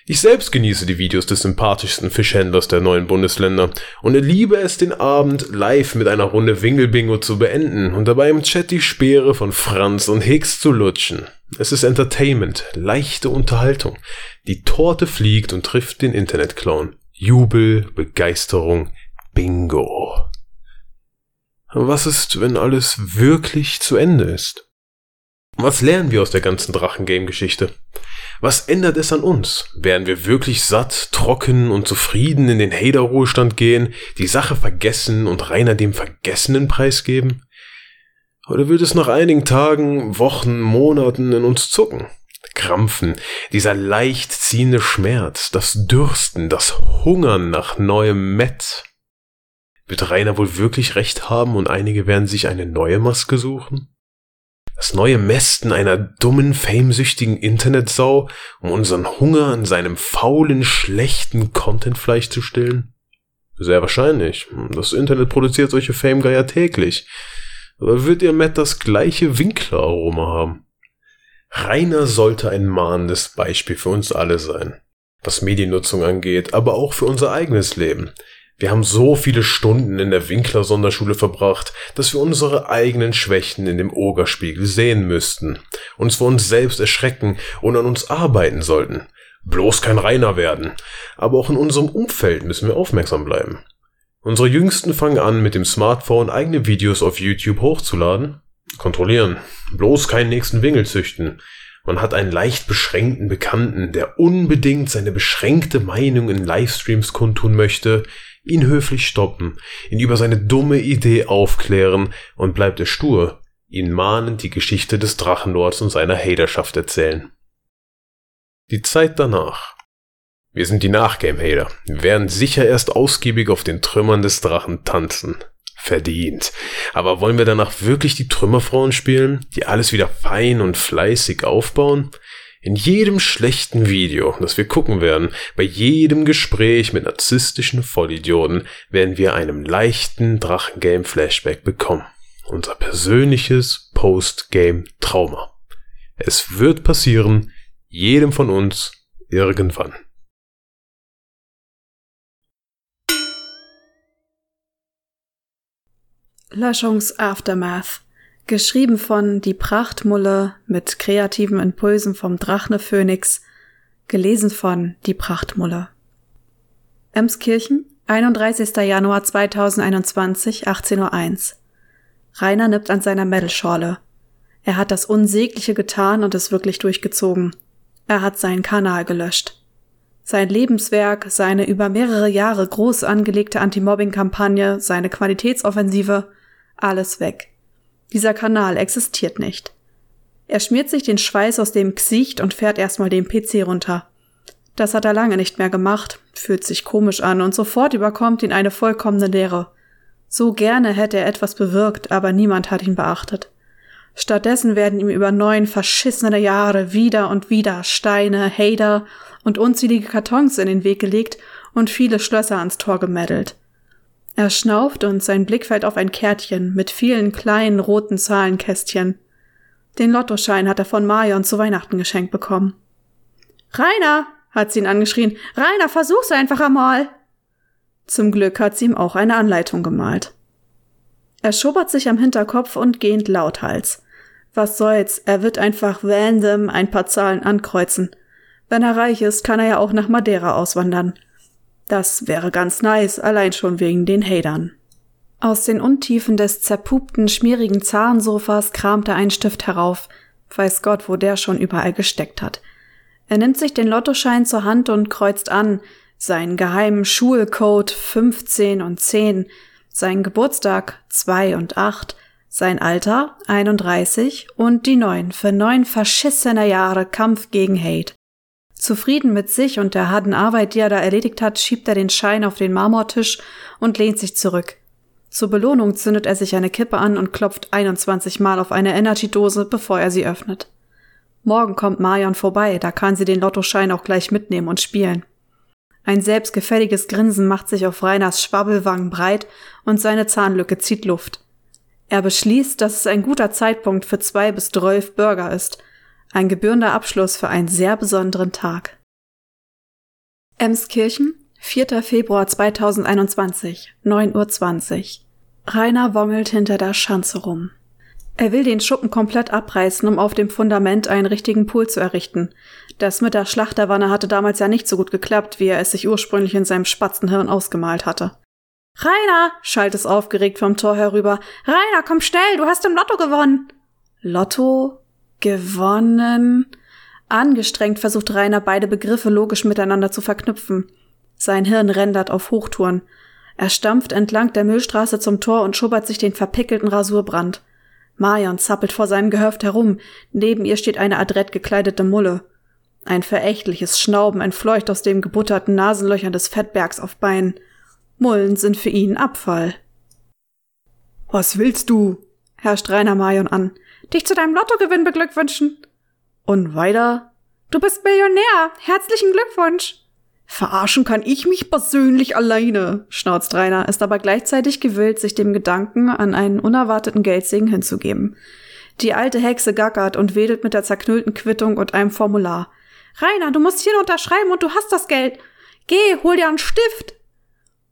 Ich selbst genieße die Videos des sympathischsten Fischhändlers der neuen Bundesländer und liebe es, den Abend live mit einer Runde Wingelbingo zu beenden und dabei im Chat die Speere von Franz und Hicks zu lutschen. Es ist Entertainment, leichte Unterhaltung. Die Torte fliegt und trifft den Internetclown. Jubel, Begeisterung, Bingo. Was ist, wenn alles wirklich zu Ende ist? Was lernen wir aus der ganzen Drachengame-Geschichte? Was ändert es an uns? Werden wir wirklich satt, trocken und zufrieden in den Hader-Ruhestand gehen, die Sache vergessen und reiner dem Vergessenen preisgeben? Oder wird es nach einigen Tagen, Wochen, Monaten in uns zucken? Krampfen, dieser leicht ziehende Schmerz, das Dürsten, das Hungern nach neuem Met. Wird Rainer wohl wirklich recht haben und einige werden sich eine neue Maske suchen? Das neue Mästen einer dummen, famesüchtigen Internetsau, um unseren Hunger an seinem faulen, schlechten Contentfleisch zu stillen? Sehr wahrscheinlich. Das Internet produziert solche Famegeier täglich. Aber wird ihr Matt das gleiche Winkleraroma haben? Rainer sollte ein mahnendes Beispiel für uns alle sein. Was Mediennutzung angeht, aber auch für unser eigenes Leben. Wir haben so viele Stunden in der Winkler Sonderschule verbracht, dass wir unsere eigenen Schwächen in dem Ogerspiegel sehen müssten, uns vor uns selbst erschrecken und an uns arbeiten sollten. Bloß kein Reiner werden. Aber auch in unserem Umfeld müssen wir aufmerksam bleiben. Unsere Jüngsten fangen an, mit dem Smartphone eigene Videos auf YouTube hochzuladen. Kontrollieren. Bloß keinen nächsten Wingel züchten. Man hat einen leicht beschränkten Bekannten, der unbedingt seine beschränkte Meinung in Livestreams kundtun möchte, ihn höflich stoppen, ihn über seine dumme Idee aufklären und bleibt er stur, ihn mahnend die Geschichte des Drachenlords und seiner Haterschaft erzählen. Die Zeit danach. Wir sind die Nachgame-Hater. Werden sicher erst ausgiebig auf den Trümmern des Drachen tanzen. Verdient. Aber wollen wir danach wirklich die Trümmerfrauen spielen, die alles wieder fein und fleißig aufbauen? In jedem schlechten Video, das wir gucken werden, bei jedem Gespräch mit narzisstischen Vollidioten, werden wir einem leichten Drachengame-Flashback bekommen. Unser persönliches Post-Game-Trauma. Es wird passieren, jedem von uns, irgendwann. Löschungs-Aftermath Geschrieben von Die Prachtmulle mit kreativen Impulsen vom Drachne Phönix. Gelesen von Die Prachtmulle. Emskirchen, 31. Januar 2021, 18.01 Uhr. Rainer nippt an seiner Metal-Schorle. Er hat das Unsägliche getan und es wirklich durchgezogen. Er hat seinen Kanal gelöscht. Sein Lebenswerk, seine über mehrere Jahre groß angelegte Anti-Mobbing-Kampagne, seine Qualitätsoffensive, alles weg. Dieser Kanal existiert nicht. Er schmiert sich den Schweiß aus dem Gesicht und fährt erstmal den PC runter. Das hat er lange nicht mehr gemacht, fühlt sich komisch an und sofort überkommt ihn eine vollkommene Leere. So gerne hätte er etwas bewirkt, aber niemand hat ihn beachtet. Stattdessen werden ihm über neun verschissene Jahre wieder und wieder Steine, Hader und unzählige Kartons in den Weg gelegt und viele Schlösser ans Tor gemeddelt. Er schnauft und sein Blick fällt auf ein Kärtchen mit vielen kleinen roten Zahlenkästchen. Den Lottoschein hat er von Marion zu Weihnachten geschenkt bekommen. Rainer, hat sie ihn angeschrien. Rainer, versuch's einfach einmal. Zum Glück hat sie ihm auch eine Anleitung gemalt. Er schobert sich am Hinterkopf und gähnt lauthals. Was soll's, er wird einfach random ein paar Zahlen ankreuzen. Wenn er reich ist, kann er ja auch nach Madeira auswandern. Das wäre ganz nice, allein schon wegen den Hatern. Aus den Untiefen des zerpupten, schmierigen Zahnsofas kramt er einen Stift herauf. Weiß Gott, wo der schon überall gesteckt hat. Er nimmt sich den Lottoschein zur Hand und kreuzt an, seinen geheimen Schulcode 15 und 10, seinen Geburtstag 2 und 8, sein Alter 31 und die neun für neun verschissene Jahre Kampf gegen Hate. Zufrieden mit sich und der harten Arbeit, die er da erledigt hat, schiebt er den Schein auf den Marmortisch und lehnt sich zurück. Zur Belohnung zündet er sich eine Kippe an und klopft 21 Mal auf eine Energy-Dose, bevor er sie öffnet. Morgen kommt Marion vorbei, da kann sie den Lottoschein auch gleich mitnehmen und spielen. Ein selbstgefälliges Grinsen macht sich auf Reiners Schwabbelwangen breit und seine Zahnlücke zieht Luft. Er beschließt, dass es ein guter Zeitpunkt für zwei bis zwölf Burger ist. Ein gebührender Abschluss für einen sehr besonderen Tag. Emskirchen, 4. Februar 2021, 9.20 Uhr. Rainer wongelt hinter der Schanze rum. Er will den Schuppen komplett abreißen, um auf dem Fundament einen richtigen Pool zu errichten. Das mit der Schlachterwanne hatte damals ja nicht so gut geklappt, wie er es sich ursprünglich in seinem Spatzenhirn ausgemalt hatte. Rainer, schallt es aufgeregt vom Tor herüber. Rainer, komm schnell, du hast im Lotto gewonnen. Lotto? Gewonnen? Angestrengt versucht Rainer beide Begriffe logisch miteinander zu verknüpfen. Sein Hirn rendert auf Hochtouren. Er stampft entlang der Müllstraße zum Tor und schubbert sich den verpickelten Rasurbrand. Marion zappelt vor seinem Gehöft herum. Neben ihr steht eine adrett gekleidete Mulle. Ein verächtliches Schnauben entfleucht aus dem gebutterten Nasenlöchern des Fettbergs auf Beinen. Mullen sind für ihn Abfall. Was willst du? herrscht Rainer Marion an. Dich zu deinem Lottogewinn beglückwünschen. Und weiter? Du bist Millionär. Herzlichen Glückwunsch. Verarschen kann ich mich persönlich alleine, schnauzt Rainer, ist aber gleichzeitig gewillt, sich dem Gedanken an einen unerwarteten Geldsegen hinzugeben. Die alte Hexe gackert und wedelt mit der zerknüllten Quittung und einem Formular. Rainer, du musst hier unterschreiben und du hast das Geld. Geh, hol dir einen Stift.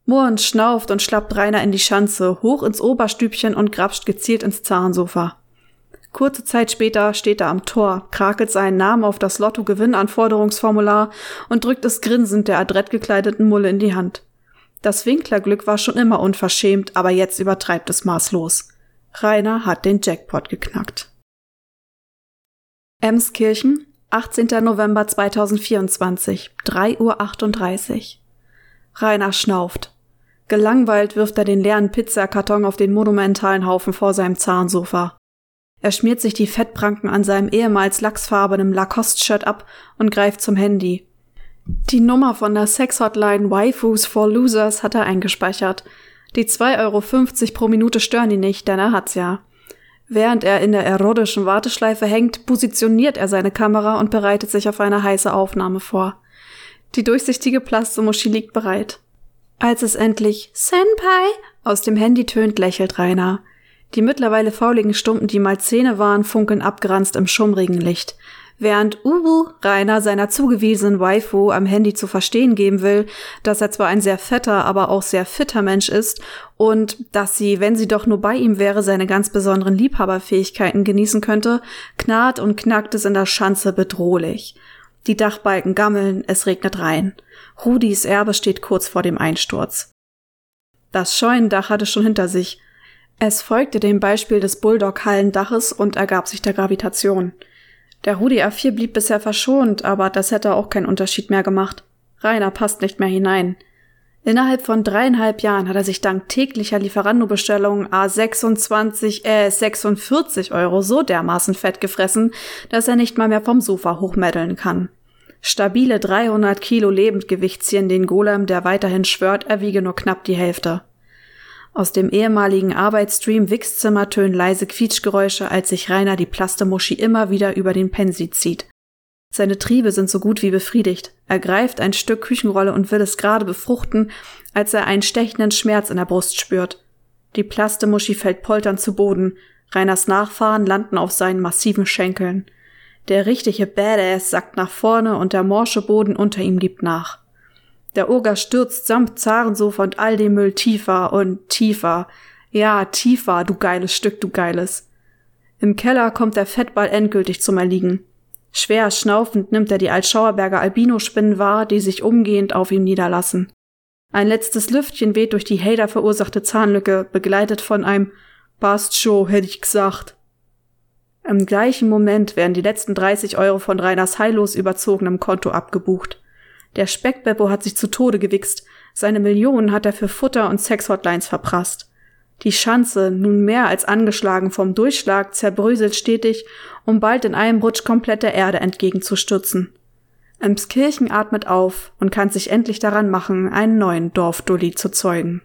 Murrend schnauft und schlappt Rainer in die Schanze, hoch ins Oberstübchen und grapscht gezielt ins Zahnsofa. Kurze Zeit später steht er am Tor, krakelt seinen Namen auf das Lotto-Gewinnanforderungsformular und drückt es grinsend der adrett gekleideten Mulle in die Hand. Das Winklerglück war schon immer unverschämt, aber jetzt übertreibt es maßlos. Rainer hat den Jackpot geknackt. Emskirchen, 18. November 2024, 3.38 Uhr. Rainer schnauft. Gelangweilt wirft er den leeren Pizzakarton auf den monumentalen Haufen vor seinem Zahnsofa. Er schmiert sich die Fettpranken an seinem ehemals lachsfarbenen Lacoste-Shirt ab und greift zum Handy. Die Nummer von der Sex-Hotline Waifus for Losers hat er eingespeichert. Die 2,50 Euro pro Minute stören ihn nicht, denn er hat's ja. Während er in der erotischen Warteschleife hängt, positioniert er seine Kamera und bereitet sich auf eine heiße Aufnahme vor. Die durchsichtige Plastomuschi liegt bereit. Als es endlich Senpai aus dem Handy tönt, lächelt Rainer. Die mittlerweile fauligen Stumpen, die mal Zähne waren, funkeln abgeranzt im schummrigen Licht. Während Ubu Rainer seiner zugewiesenen Waifu am Handy zu verstehen geben will, dass er zwar ein sehr fetter, aber auch sehr fitter Mensch ist und dass sie, wenn sie doch nur bei ihm wäre, seine ganz besonderen Liebhaberfähigkeiten genießen könnte, knarrt und knackt es in der Schanze bedrohlich. Die Dachbalken gammeln, es regnet rein. Rudis Erbe steht kurz vor dem Einsturz. Das Scheunendach hatte schon hinter sich. Es folgte dem Beispiel des Bulldog-Hallendaches und ergab sich der Gravitation. Der Rudi A4 blieb bisher verschont, aber das hätte auch keinen Unterschied mehr gemacht. Rainer passt nicht mehr hinein. Innerhalb von dreieinhalb Jahren hat er sich dank täglicher Lieferando-Bestellungen A26, äh, 46 Euro so dermaßen fett gefressen, dass er nicht mal mehr vom Sofa hochmeddeln kann. Stabile 300 Kilo Lebendgewicht ziehen den Golem, der weiterhin schwört, er wiege nur knapp die Hälfte. Aus dem ehemaligen Arbeitsstream Wichszimmer tönen leise Quietschgeräusche, als sich Rainer die Plastemuschi immer wieder über den Pensi zieht. Seine Triebe sind so gut wie befriedigt. Er greift ein Stück Küchenrolle und will es gerade befruchten, als er einen stechenden Schmerz in der Brust spürt. Die Plastemuschi fällt polternd zu Boden. Reiners Nachfahren landen auf seinen massiven Schenkeln. Der richtige Badass sackt nach vorne und der morsche Boden unter ihm gibt nach. Der Oger stürzt samt Zarensofa und all dem Müll tiefer und tiefer. Ja, tiefer, du geiles Stück, du geiles. Im Keller kommt der Fettball endgültig zum Erliegen. Schwer schnaufend nimmt er die Altschauerberger Albinospinnen wahr, die sich umgehend auf ihm niederlassen. Ein letztes Lüftchen weht durch die Hader verursachte Zahnlücke, begleitet von einem Passt schon, hätte ich gesagt. Im gleichen Moment werden die letzten 30 Euro von Reiners heillos überzogenem Konto abgebucht. Der Speckbeppo hat sich zu Tode gewichst. Seine Millionen hat er für Futter und Sexhotlines verprasst. Die Schanze, nun mehr als angeschlagen vom Durchschlag, zerbröselt stetig, um bald in einem Rutsch komplett der Erde entgegenzustürzen. Emskirchen atmet auf und kann sich endlich daran machen, einen neuen Dorfdulli zu zeugen.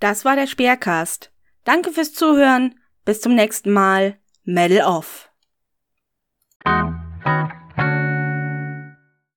Das war der Speercast. Danke fürs Zuhören. Bis zum nächsten Mal. Medal off.